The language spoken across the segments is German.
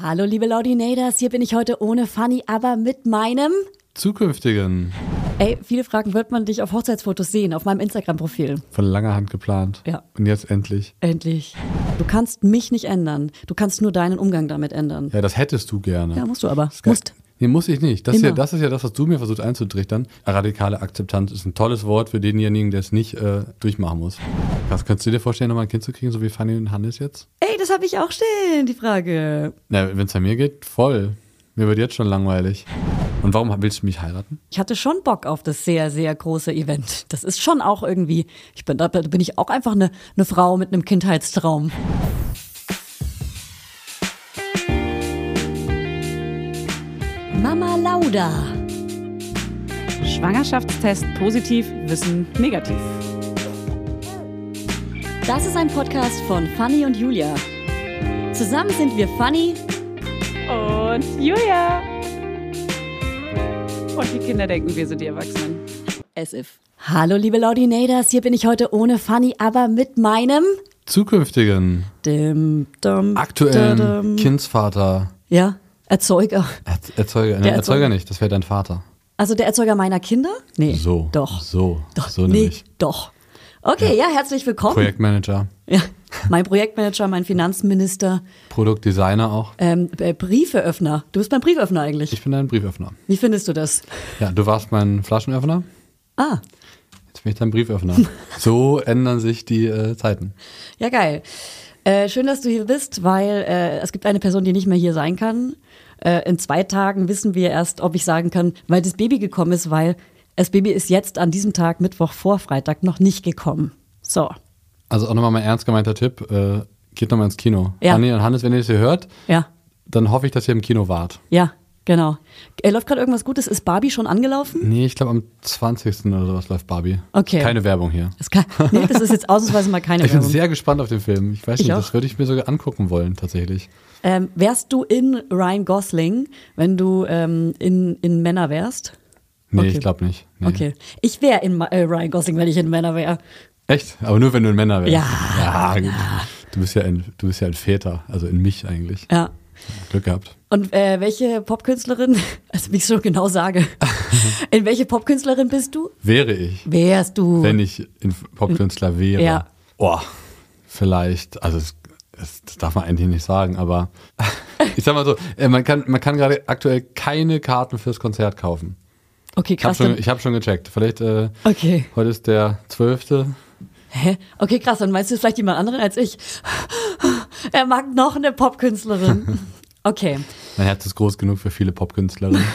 Hallo liebe Laudinators, hier bin ich heute ohne Fanny, aber mit meinem... Zukünftigen. Ey, viele Fragen, wird man dich auf Hochzeitsfotos sehen, auf meinem Instagram-Profil? Von langer Hand geplant. Ja. Und jetzt endlich. Endlich. Du kannst mich nicht ändern. Du kannst nur deinen Umgang damit ändern. Ja, das hättest du gerne. Ja, musst du aber. Musst. Nee, muss ich nicht. Das, Immer. hier, das ist ja das, was du mir versuchst einzutrichtern. Radikale Akzeptanz ist ein tolles Wort für denjenigen, der es nicht äh, durchmachen muss. Was könntest du dir vorstellen, nochmal ein Kind zu kriegen, so wie Fanny und Hannes jetzt? Ey, das habe ich auch stehen, die Frage. Na, wenn es an mir geht, voll. Mir wird jetzt schon langweilig. Und warum willst du mich heiraten? Ich hatte schon Bock auf das sehr, sehr große Event. Das ist schon auch irgendwie, ich bin, da bin ich auch einfach eine, eine Frau mit einem Kindheitstraum. Mama Lauda. Schwangerschaftstest positiv, Wissen negativ. Das ist ein Podcast von Fanny und Julia. Zusammen sind wir Fanny. Und Julia. Und die Kinder denken, wir sind die Erwachsenen. As if. Hallo liebe Laudinators, hier bin ich heute ohne Fanny, aber mit meinem Zukünftigen, dim, dum, aktuellen dadum. Kindsvater, Ja, Erzeuger. Er Erzeuger, Der Erzeuger Erzeuger. nicht, das wäre dein Vater. Also der Erzeuger meiner Kinder? Nee. So. Doch. So. Doch. So nee, nämlich. doch. Okay, ja, herzlich willkommen. Projektmanager, Ja, mein Projektmanager, mein Finanzminister, Produktdesigner auch. ähm, äh, Briefeöffner. Du bist mein Brieföffner eigentlich. Ich bin dein Brieföffner. Wie findest du das? Ja, du warst mein Flaschenöffner, Ah, jetzt bin ich dein Brieföffner. so ändern sich die äh, Zeiten. ja geil. Äh, schön, dass du hier bist, weil äh, es gibt eine Person, die nicht mehr hier sein kann. Äh, in zwei Tagen wissen wir erst, ob ich sagen kann, weil das Baby gekommen ist, weil das Baby ist jetzt an diesem Tag, Mittwoch vor Freitag, noch nicht gekommen. So, Also auch nochmal mein ernst gemeinter Tipp, äh, geht nochmal ins Kino. Ja. Anni und Hannes, wenn ihr das hier hört, ja, dann hoffe ich, dass ihr im Kino wart. ja, genau. Äh, läuft gerade irgendwas Gutes? Ist Barbie schon angelaufen? Nee, ich glaube am 20. oder sowas läuft Barbie. Okay. Keine Werbung hier. Das, kann, nee, das ist jetzt ausnahmsweise mal keine Ich bin Werbung. sehr gespannt auf den Film. Ich weiß Ich nicht, auch. das würde ich mir sogar angucken wollen, tatsächlich. Ähm, wärst du in Ryan Gosling, wenn du ähm, in, in Männer wärst? Nee, Okay. ich glaube nicht. Nee. Okay. Ich wäre in äh, Ryan Gosling, wenn ich in Männer wäre. Echt? Aber nur wenn du ein Männer wärst. Ja, ja. Du bist ja ein, du bist ja ein Väter, also in mich eigentlich. Ja. Glück gehabt. Und äh, welche Popkünstlerin, also wie ich so genau sage, in welche Popkünstlerin bist du? Wäre ich, Wärst du? wenn ich Popkünstler wäre. Ja. Oh, vielleicht, also es, es, das darf man eigentlich nicht sagen, aber ich sag mal so, äh, man kann, man kann gerade aktuell keine Karten fürs Konzert kaufen. okay, Ich habe krass. schon, ich hab schon gecheckt. Vielleicht, äh, okay. heute ist der 12. Hä? Okay, krass. Dann meinst du vielleicht jemand anderen als ich. Er mag noch eine Popkünstlerin. Okay. Mein Herz ist groß genug für viele Popkünstlerinnen.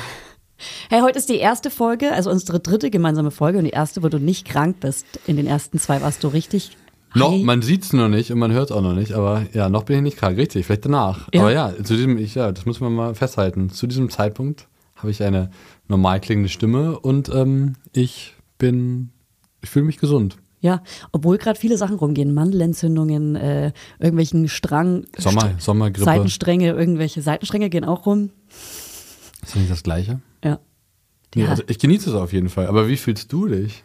Hey, heute ist die erste Folge, also unsere dritte gemeinsame Folge und die erste, wo du nicht krank bist. In den ersten zwei warst du richtig. noch, man sieht's noch nicht und man hört's auch noch nicht, aber ja, noch bin ich nicht krank, richtig, vielleicht danach. Ja. Aber ja, zu diesem, ich, ja, das muss man mal festhalten. Zu diesem Zeitpunkt habe ich eine normal klingende Stimme und ähm, ich bin, ich fühle mich gesund. Ja, obwohl gerade viele Sachen rumgehen. Mandelentzündungen, äh, irgendwelchen Strang, Sommer, St- Sommergrippe. Seitenstränge, irgendwelche Seitenstränge gehen auch rum. Ist das nicht das Gleiche? Ja. Nee, Ja. also ich genieße es auf jeden Fall. Aber wie fühlst du dich?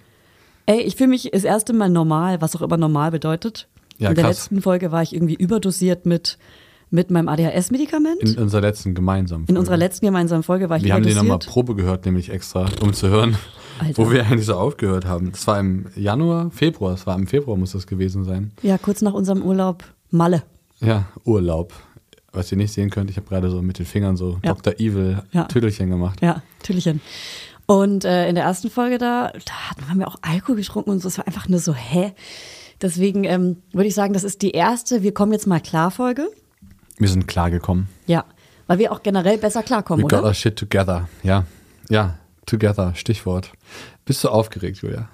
Ey, ich fühle mich das erste Mal normal, was auch immer normal bedeutet. Ja, In der krass. letzten Folge war ich irgendwie überdosiert mit, mit meinem ADHS-Medikament. In In, unserer letzten gemeinsamen Folge. unserer letzten gemeinsamen Folge war ich Wir haben die nochmal Probe gehört, nämlich extra, um zu hören, Alter. wo wir eigentlich so aufgehört haben. Das war im Januar, Februar. Es war im Februar, muss das gewesen sein. ja, kurz nach unserem Urlaub Malle. Ja, Urlaub. Was ihr nicht sehen könnt, ich habe gerade so mit den Fingern so Ja. Dr. Evil Ja. Tüdelchen gemacht. Ja, Türchen. Und äh, in der ersten Folge da, da hatten- haben wir auch Alkohol getrunken und so. Es war einfach nur so, hä? Deswegen ähm, würde ich sagen, das ist die erste Wir kommen jetzt mal klar Folge. Wir sind klargekommen. Ja, weil wir auch generell besser klarkommen, We got oder? our shit together. Ja, ja, together, Stichwort. Bist du aufgeregt, Julia?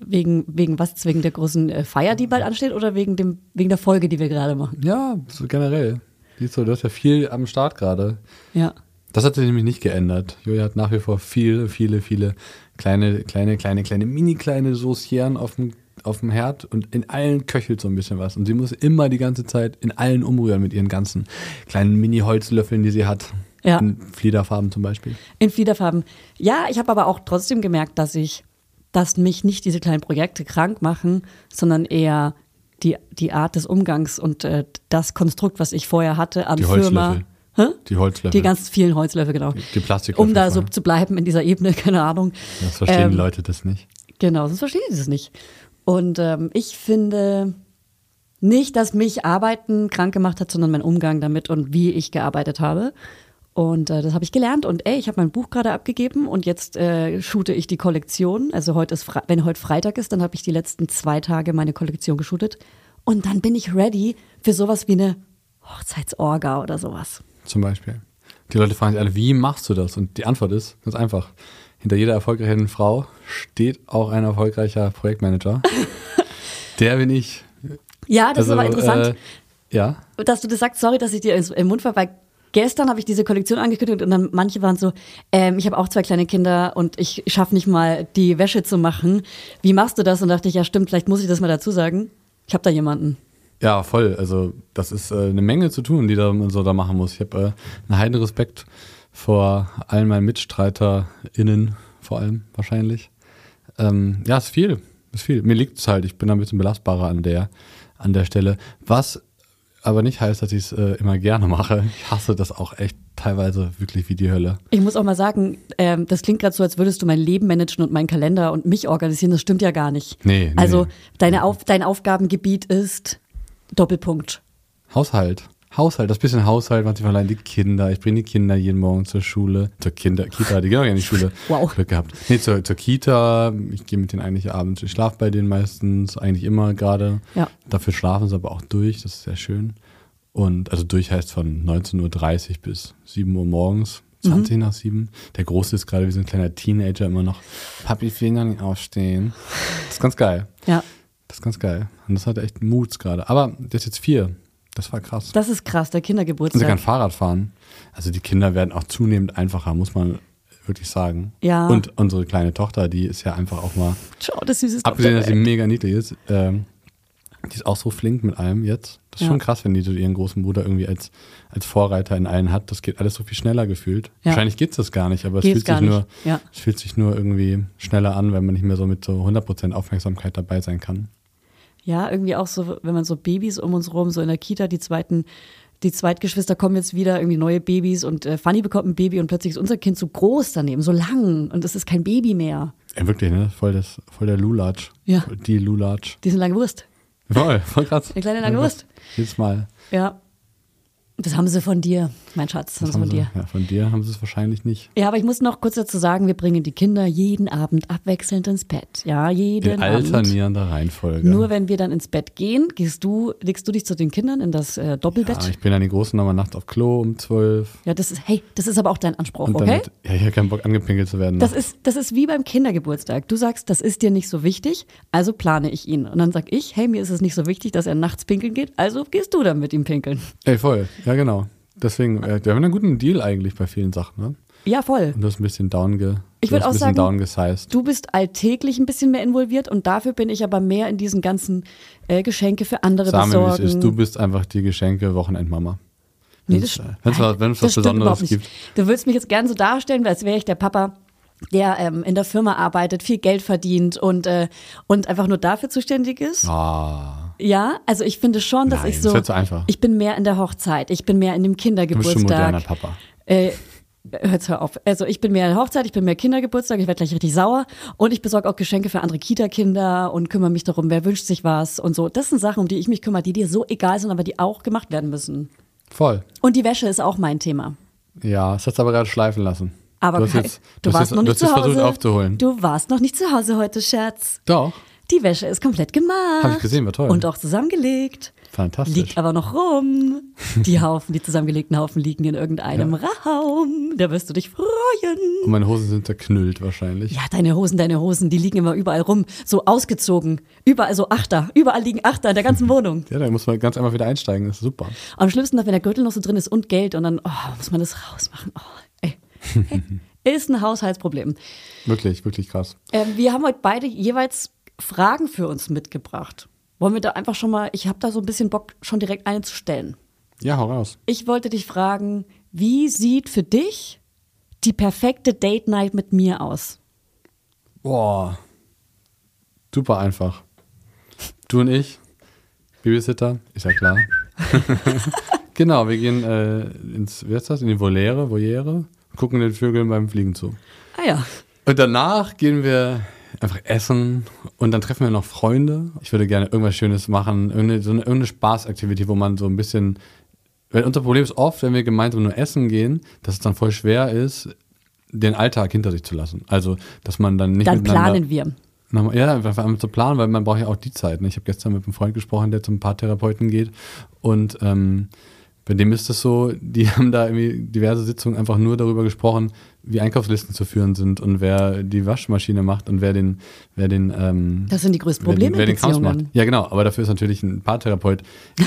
Wegen, wegen was? Wegen der großen äh, Feier, die bald ansteht oder wegen, dem, wegen der Folge, die wir gerade machen? Ja, so generell. Siehst du, du hast ja viel am Start gerade. Ja. Das hat sich nämlich nicht geändert. Julia hat nach wie vor viele, viele, viele kleine, kleine, kleine, kleine, mini kleine Saucieren auf dem, auf dem Herd und in allen köchelt so ein bisschen was. Und sie muss immer die ganze Zeit in allen umrühren mit ihren ganzen kleinen Mini-Holzlöffeln, die sie hat. Ja. In Fliederfarben zum Beispiel. In Fliederfarben. Ja, ich habe aber auch trotzdem gemerkt, dass ich, dass mich nicht diese kleinen Projekte krank machen, sondern eher die, die Art des Umgangs und äh, das Konstrukt, was ich vorher hatte an Die Firma. Holzlöffel. Hä? Die Holzlöffel. Die ganz vielen Holzlöffel, genau. Die, die Plastiklöffel. Um da so zu bleiben in dieser Ebene, keine Ahnung. Das verstehen Ähm, die Leute das nicht. Genau, sonst verstehen die das nicht. Und ähm, ich finde nicht, dass mich Arbeiten krank gemacht hat, sondern mein Umgang damit und wie ich gearbeitet habe. Und äh, das habe ich gelernt. Und ey, ich habe mein Buch gerade abgegeben und jetzt äh, shoote ich die Kollektion. Also heute ist, Fre wenn heute Freitag ist, dann habe ich die letzten zwei Tage meine Kollektion geshootet. Und dann bin ich ready für sowas wie eine Hochzeitsorga oder sowas. Zum Beispiel. Die Leute fragen sich alle, wie machst du das? Und die Antwort ist ganz einfach. Hinter jeder erfolgreichen Frau steht auch ein erfolgreicher Projektmanager. Der bin ich. Ja, das ist aber interessant. Äh, ja. dass du das sagst, sorry, dass ich dir im Mund war, weil gestern habe ich diese Kollektion angekündigt und dann manche waren so, ähm, ich habe auch zwei kleine Kinder und ich schaffe nicht mal die Wäsche zu machen. Wie machst du das? Und dachte ich, ja stimmt, vielleicht muss ich das mal dazu sagen. Ich habe da jemanden. Ja, voll. Also das ist äh, eine Menge zu tun, die da, man so da machen muss. Ich habe äh, einen heiden Respekt vor allen meinen MitstreiterInnen, vor allem wahrscheinlich. Ähm, ja, ist viel. Ist viel. Mir liegt es halt. Ich bin da ein bisschen belastbarer an der, an der Stelle. Was aber nicht heißt, dass ich es äh, immer gerne mache. Ich hasse das auch echt teilweise wirklich wie die Hölle. Ich muss auch mal sagen, ähm, das klingt gerade so, als würdest du mein Leben managen und meinen Kalender und mich organisieren. Das stimmt ja gar nicht. Nee, nee, Also. Deine Auf, dein Aufgabengebiet ist Doppelpunkt. Haushalt. Haushalt, das bisschen Haushalt, manchmal allein die Kinder. Ich bringe die Kinder jeden Morgen zur Schule. Zur Kinder, Kita, die gehen auch ja in die Schule. Wow. Glück gehabt. Nee, zur, zur Kita. Ich gehe mit denen eigentlich abends. Ich schlafe bei denen meistens, eigentlich immer gerade. Ja. Dafür schlafen sie aber auch durch, das ist sehr schön. Und also durch heißt von 19.30 Uhr bis 7 Uhr morgens. 20 nach 7. Der Große ist gerade wie so ein kleiner Teenager immer noch. Papi, ich will noch nicht aufstehen. Das ist ganz geil. Ja, Das ist ganz geil. Und das hat echt Mut gerade. Aber der ist jetzt vier. Das war krass. das ist krass, der Und sie kann Kindergeburtstag. Fahrrad fahren. Also die Kinder werden auch zunehmend einfacher, muss man wirklich sagen. Ja. Und unsere kleine Tochter, die ist ja einfach auch mal, Schau, das süßeste abgesehen, dass sie mega niedlich ist, ähm, die ist auch so flink mit allem jetzt. Das ist Ja. schon krass, wenn die so ihren großen Bruder irgendwie als, als Vorreiter in allen hat. Das geht alles so viel schneller gefühlt. Ja. Wahrscheinlich geht es das gar nicht, aber es fühlt, sich nur, Ja. es fühlt sich nur irgendwie schneller an, wenn man nicht mehr so mit so 100% Aufmerksamkeit dabei sein kann. Ja, irgendwie auch so, wenn man so Babys um uns rum, so in der Kita, die zweiten, die Zweitgeschwister kommen jetzt wieder, irgendwie neue Babys und äh, Fanny bekommt ein Baby und plötzlich ist unser Kind so groß daneben, so lang und es ist kein Baby mehr. Ja, wirklich, ne? Voll, das, voll der Lulatsch. Ja. Die Lulatsch. Die sind lange Wurst. Voll, voll krass. Eine kleine lange Wurst. Jedes Mal. Ja. Das haben sie von dir, mein Schatz, das haben von sie, dir. ja, von dir haben sie es wahrscheinlich nicht. Ja, aber ich muss noch kurz dazu sagen, wir bringen die Kinder jeden Abend abwechselnd ins Bett. Ja, jeden In Abend. alternierender Reihenfolge. Nur wenn wir dann ins Bett gehen, gehst du, legst du dich zu den Kindern in das äh, Doppelbett. ja, ich bin dann die Großen nochmal nachts auf Klo um zwölf. Ja, das ist, hey, das ist aber auch dein Anspruch, Und okay? damit, ja, ich habe keinen Bock angepinkelt zu werden. Das noch. ist, das ist wie beim Kindergeburtstag. Du sagst, das ist dir nicht so wichtig, also plane ich ihn. Und dann sag ich, hey, mir ist es nicht so wichtig, dass er nachts pinkeln geht, also gehst du dann mit ihm pinkeln. Ey, voll. Ja, genau. Deswegen, äh, wir haben einen guten Deal eigentlich bei vielen Sachen, ne? Ja, voll. Und das ist ein bisschen downge, Ich du würd hast ein auch sagen. Du bist alltäglich ein bisschen mehr involviert und dafür bin ich aber mehr in diesen ganzen äh, Geschenke für andere Sag mir, wie es besorgen. ist. Du bist einfach die Geschenke Wochenendmama. Nee, das, wenn's was, wenn es das was Besonderes gibt. Du würdest mich jetzt gern so darstellen, als wäre ich der Papa, der ähm, in der Firma arbeitet, viel Geld verdient und, äh, und einfach nur dafür zuständig ist. Ah. Ja, also ich finde schon, dass Nein, ich das so. wird so einfach. Ich bin mehr in der Hochzeit, ich bin mehr in dem Du bist schon Kindergeburtstag. moderner Papa. Äh, Hört's hör auf. Also ich bin mehr in der Hochzeit, ich bin mehr Kindergeburtstag, ich werde gleich richtig sauer und ich besorge auch Geschenke für andere Kita-Kinder und kümmere mich darum, wer wünscht sich was und so. Das sind Sachen, um die ich mich kümmere, die dir so egal sind, aber die auch gemacht werden müssen. Voll. Und die Wäsche ist auch mein Thema. Ja, das hast du aber gerade schleifen lassen. Aber du jetzt, du hast warst jetzt, noch du nicht zu Hause. versucht aufzuholen. Du warst noch nicht zu Hause heute, Schatz. Doch, Die Wäsche ist komplett gemacht. Hab ich gesehen, war toll. Und auch zusammengelegt. fantastisch. Liegt aber noch rum. Die Haufen, die zusammengelegten Haufen liegen in irgendeinem Raum. Da wirst du dich freuen. Und meine Hosen sind zerknüllt wahrscheinlich. Ja, deine Hosen, deine Hosen, die liegen immer überall rum. So ausgezogen. Überall so Achter. Überall liegen Achter in der ganzen Wohnung. Ja, da muss man ganz einfach wieder einsteigen, das ist super. Am schlimmsten, wenn der Gürtel noch so drin ist und Geld und dann oh, muss man das rausmachen. Oh, ey. ist ein Haushaltsproblem. Wirklich, wirklich krass. Ähm, wir haben heute beide jeweils Fragen für uns mitgebracht. Wollen wir da einfach schon mal, ich habe da so ein bisschen Bock, schon direkt eine zu stellen. Ja, hau raus. Ich wollte dich fragen, wie sieht für dich die perfekte Date Night mit mir aus? Boah. Super einfach. Du und ich, Babysitter, ist ja klar. Genau, wir gehen äh, ins, wie heißt das, in die Voliere, Voliere, gucken den Vögeln beim Fliegen zu. Ah ja. Und danach gehen wir einfach essen und dann treffen wir noch Freunde. Ich würde gerne irgendwas Schönes machen, irgendeine, so eine, irgendeine Spaßaktivität, wo man so ein bisschen. Weil unser Problem ist oft, wenn wir gemeinsam nur essen gehen, dass es dann voll schwer ist, den Alltag hinter sich zu lassen. Also, dass man dann nicht Dann planen wir. Nochmal- Ja, einfach zu planen, weil man braucht ja auch die Zeit. Ne? Ich habe gestern mit einem Freund gesprochen, der zum Paartherapeuten geht und ähm, bei dem ist es so, die haben da irgendwie diverse Sitzungen einfach nur darüber gesprochen, wie Einkaufslisten zu führen sind und wer die Waschmaschine macht und wer den, wer den, ähm, Das sind die größten wer Probleme wer in den Kampf macht. Ja, genau, aber dafür ist natürlich ein Paartherapeut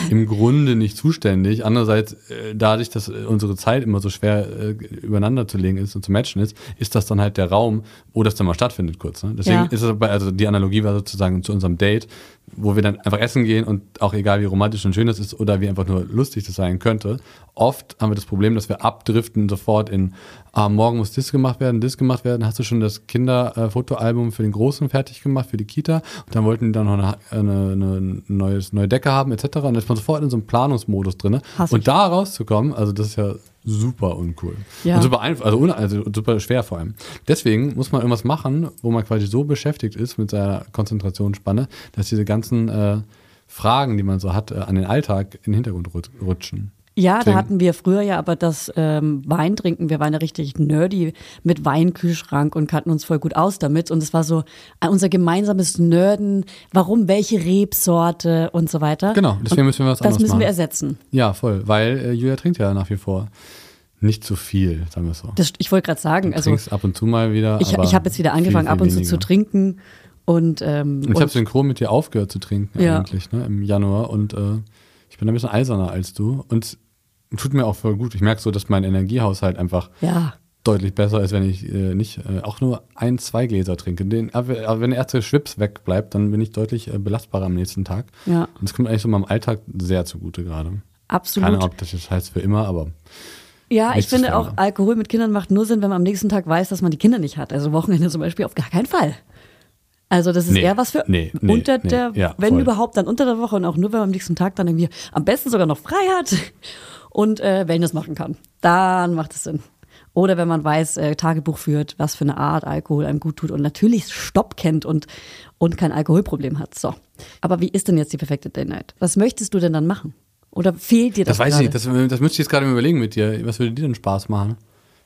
im Grunde nicht zuständig. Andererseits, äh, dadurch, dass äh, unsere Zeit immer so schwer äh, übereinander zu legen ist und zu matchen ist, ist das dann halt der Raum, wo das dann mal stattfindet kurz. Ne? Deswegen Ja. ist es, bei- also die Analogie war sozusagen zu unserem Date, wo wir dann einfach essen gehen und auch egal wie romantisch und schön das ist oder wie einfach nur lustig das sein könnte, oft haben wir das Problem, dass wir abdriften sofort in, ah, morgen muss das gemacht werden, das gemacht werden, hast du schon das Kinderfotoalbum für den Großen fertig gemacht, für die Kita und dann wollten die dann noch eine, eine, eine neues, neue Decke haben etc. Und dann ist man sofort in so einem Planungsmodus drin. Hass Und ich. da rauszukommen, also das ist ja super uncool. Ja. Und super einfach, also, also super schwer vor allem. Deswegen muss man irgendwas machen, wo man quasi so beschäftigt ist mit seiner Konzentrationsspanne, dass diese ganzen äh, Fragen, die man so hat, äh, an den Alltag in den Hintergrund rut- rutschen. Ja, da Deswegen- hatten wir früher ja aber das ähm, Weintrinken. Wir waren ja richtig nerdy mit Weinkühlschrank und kannten uns voll gut aus damit. Und es war so äh, unser gemeinsames Nerden. Warum, welche Rebsorte und so weiter. Genau, deswegen und müssen wir was Das anderes müssen wir machen. ersetzen. Ja, voll, weil äh, Julia trinkt ja nach wie vor nicht so viel, sagen wir es so. Das, ich wollte gerade sagen, Du also trinkst ab und zu mal wieder. ich, ich habe jetzt wieder viel, angefangen, viel ab und zu weniger. zu trinken. Und, ähm, Und ich habe synchron mit dir aufgehört zu trinken Ja. eigentlich, ne, im Januar. Und äh, bin ein bisschen eiserner als du. Und tut mir auch voll gut. Ich merke so, dass mein Energiehaushalt einfach ja, deutlich besser ist, wenn ich äh, nicht äh, auch nur ein, zwei Gläser trinke. Den, aber wenn der erste Schwips wegbleibt, dann bin ich deutlich äh, belastbarer am nächsten Tag. Ja. Und das kommt eigentlich so meinem Alltag sehr zugute gerade. absolut. Keine Ahnung, ob das jetzt heißt für immer, aber Ja, ich finde auch. Alkohol mit Kindern macht nur Sinn, wenn man am nächsten Tag weiß, dass man die Kinder nicht hat. Also Wochenende zum Beispiel auf gar keinen Fall. Also das ist Nee, eher was für nee, nee, unter nee, der, ja, wenn voll. überhaupt, dann unter der Woche und auch nur, wenn man am nächsten Tag dann irgendwie am besten sogar noch frei hat und äh, Wellness machen kann. Dann macht es Sinn. Oder wenn man weiß, äh, Tagebuch führt, was für eine Art Alkohol einem gut tut und natürlich Stopp kennt und, und kein Alkoholproblem hat. So. Aber wie ist denn jetzt die perfekte Day Night? Was möchtest du denn dann machen? Oder fehlt dir das? das weiß gerade? ich nicht. Das, das müsste ich jetzt gerade mal überlegen mit dir. Was würde dir denn Spaß machen?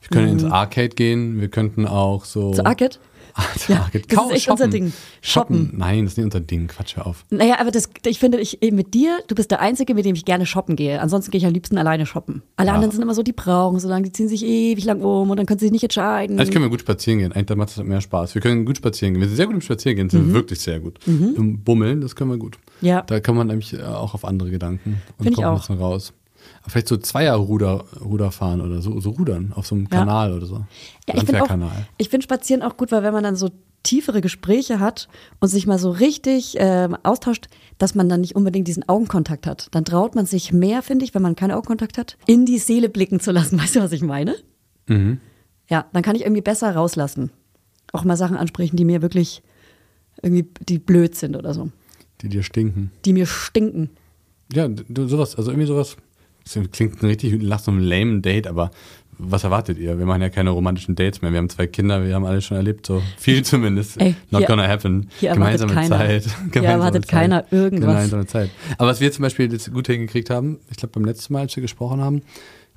Wir können ins Arcade gehen, wir könnten auch so. Zu Arcade? Ah, zu Ja, das ist echt unser Ding. Shoppen. Shoppen. Nein, das ist nicht unser Ding. Quatsch, hör auf. Naja, aber das, ich finde, ich, mit dir, du bist der Einzige, mit dem ich gerne shoppen gehe. Ansonsten gehe ich am liebsten alleine shoppen. Alle anderen sind immer so, die brauchen so lange, die ziehen sich ewig lang um und dann können sie sich nicht entscheiden. Eigentlich können wir gut spazieren gehen. Eigentlich macht das mehr Spaß. Wir können gut spazieren gehen. Wir sind sehr gut im Spazierengehen, sind wir wirklich sehr gut. Im Bummeln, das können wir gut. Mhm. Ja. Da kann man nämlich äh, auch auf andere Gedanken und Find ich kommt ein auch. bisschen raus. Vielleicht so Zweierruder Ruder fahren oder so, so rudern auf so einem Ja. Kanal oder so. Ja, ich finde auch, finde Spazieren auch gut, weil wenn man dann so tiefere Gespräche hat und sich mal so richtig ähm, austauscht, dass man dann nicht unbedingt diesen Augenkontakt hat. Dann traut man sich mehr, finde ich, wenn man keinen Augenkontakt hat, in die Seele blicken zu lassen. Weißt du, was ich meine? Mhm. Ja, dann kann ich irgendwie besser rauslassen. Auch mal Sachen ansprechen, die mir wirklich irgendwie, die blöd sind oder so. Die dir stinken. Die mir stinken. Ja, du, sowas, also irgendwie sowas. Das klingt richtig nach so einem lame Date, aber was erwartet ihr? Wir machen ja keine romantischen Dates mehr. Wir haben zwei Kinder, wir haben alles schon erlebt, so viel zumindest. Ey, Not hier- gonna happen. hier Gemeinsame keiner. Zeit. Hier Gemeinsame erwartet Zeit. keiner irgendwas. Gemeinsame Zeit. Aber was wir zum Beispiel jetzt gut hingekriegt haben, ich glaube beim letzten Mal, als wir gesprochen haben,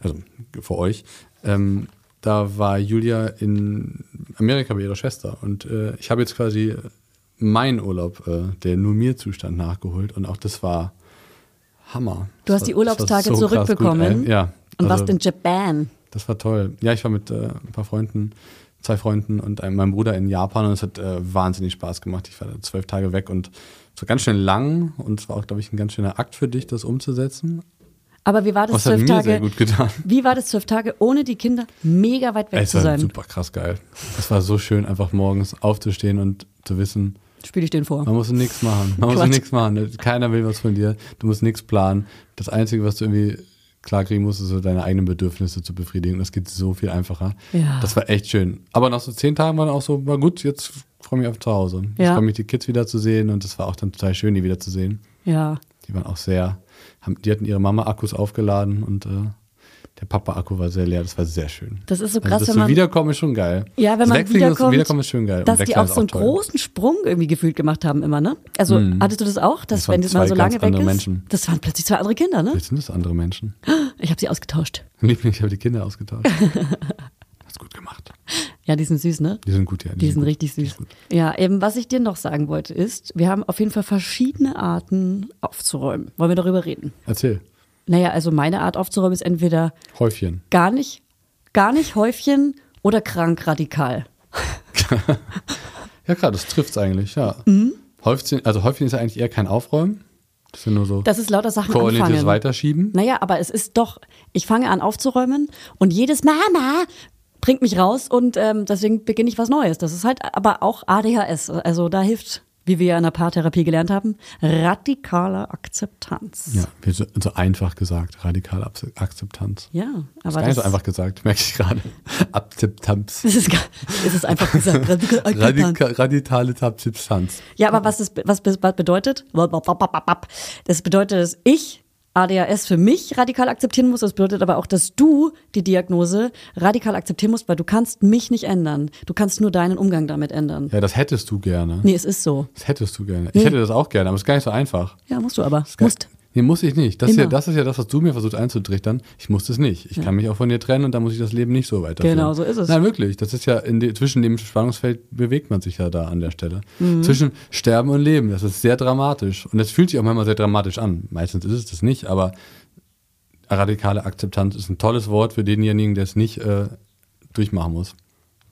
also für euch, ähm, da war Julia in Amerika bei ihrer Schwester und äh, ich habe jetzt quasi meinen Urlaub, äh, der nur mir Zustand nachgeholt und auch das war Hammer. Du Das hast die war- das war Urlaubstage so krass gut, zurückbekommen ey. ja. Und also- warst in Japan. das war toll. Ja, ich war mit äh, ein paar Freunden, zwei Freunden und einem, meinem Bruder in Japan und es hat äh, wahnsinnig Spaß gemacht. Ich war da zwölf Tage weg und es war ganz schön lang und es war auch, glaube ich, ein ganz schöner Akt für dich, das umzusetzen. Aber wie war das hat zwölf Tage? gut getan. Wie war das zwölf Tage ohne die Kinder mega weit weg Es zu war sein? super krass geil. Es war so schön, einfach morgens aufzustehen und zu wissen, Spiele ich den vor. man muss nichts machen. Man muss nichts machen. Keiner will was von dir. Du musst nichts planen. Das Einzige, was du irgendwie klarkriegen musst, ist so deine eigenen Bedürfnisse zu befriedigen. Das geht so viel einfacher. Ja. Das war echt schön. Aber nach so zehn Tagen war dann auch so, war gut, jetzt freue ich mich auf zu Hause. Ich Ja. freue mich, die Kids wiederzusehen und es war auch dann total schön, die wiederzusehen. Ja. Die waren auch sehr, haben, die hatten ihre Mama Akkus aufgeladen und äh, der Papa-Akku war sehr leer. Das war sehr schön. Das ist so Also krass, das wenn so man. Wiederkommen ist schon geil. Ja, wenn man Wegfliegen wiederkommt, ist, Wiederkommen ist schön geil. Dass die auch so einen toll. großen Sprung irgendwie gefühlt gemacht haben immer, ne? Also hattest du das auch, dass Das wenn das mal so lange weg ist, Menschen. das waren plötzlich zwei andere Kinder, ne? Jetzt sind das andere Menschen. Ich habe sie ausgetauscht. Liebling, ich habe die Kinder ausgetauscht. Hast gut gemacht. Ja, die sind süß, ne? Die sind gut, ja. Die sind gut. richtig Die süß. sind. Ja, eben, was ich dir noch sagen wollte, ist, wir haben auf jeden Fall verschiedene Arten aufzuräumen. Wollen wir darüber reden? Erzähl. Naja, also meine Art aufzuräumen ist entweder Häufchen. gar nicht, gar nicht Häufchen oder krank radikal. Ja, klar, das trifft's eigentlich, ja. Mhm. Häufchen, also Häufchen ist ja eigentlich eher kein Aufräumen. Das sind nur so Das ist lauter Sachen koordiniertes anfangen. Weiterschieben. Naja, aber es ist doch, ich fange an aufzuräumen und jedes Mama bringt mich raus und ähm, deswegen beginne ich was Neues. Das ist halt aber auch ADHS. Also da hilft, wie wir ja in der Paartherapie gelernt haben, radikale Akzeptanz. Ja, wird so, so einfach gesagt, radikale Akzeptanz. Ja, ist aber nicht das, so einfach gesagt, merke ich gerade. Akzeptanz. das ist, es ist einfach gesagt. radikale Akzeptanz. Radika radikale Akzeptanz. Ja, aber was was, was bedeutet? Das bedeutet, dass ich ADHS für mich radikal akzeptieren muss. Das bedeutet aber auch, dass du die Diagnose radikal akzeptieren musst, weil du kannst mich nicht ändern. Du kannst nur deinen Umgang damit ändern. Ja, das hättest du gerne. Nee, es ist so. Das hättest du gerne. Ich hätte das auch gerne, aber es ist gar nicht so einfach. Ja, musst du aber. Musst. Nee, muss ich nicht. Das ist, ja, das ist ja das, was du mir versuchst einzutrichtern. Ich muss das nicht. Ich kann mich auch von dir trennen und dann muss ich das Leben nicht so weiterführen. Genau, so ist es. Nein, wirklich. Das ist ja, in de, zwischen dem Spannungsfeld bewegt man sich ja da an der Stelle. Mhm. Zwischen Sterben und Leben. Das ist sehr dramatisch. Und das fühlt sich auch manchmal sehr dramatisch an. Meistens ist es das nicht, aber radikale Akzeptanz ist ein tolles Wort für denjenigen, der es nicht äh, durchmachen muss.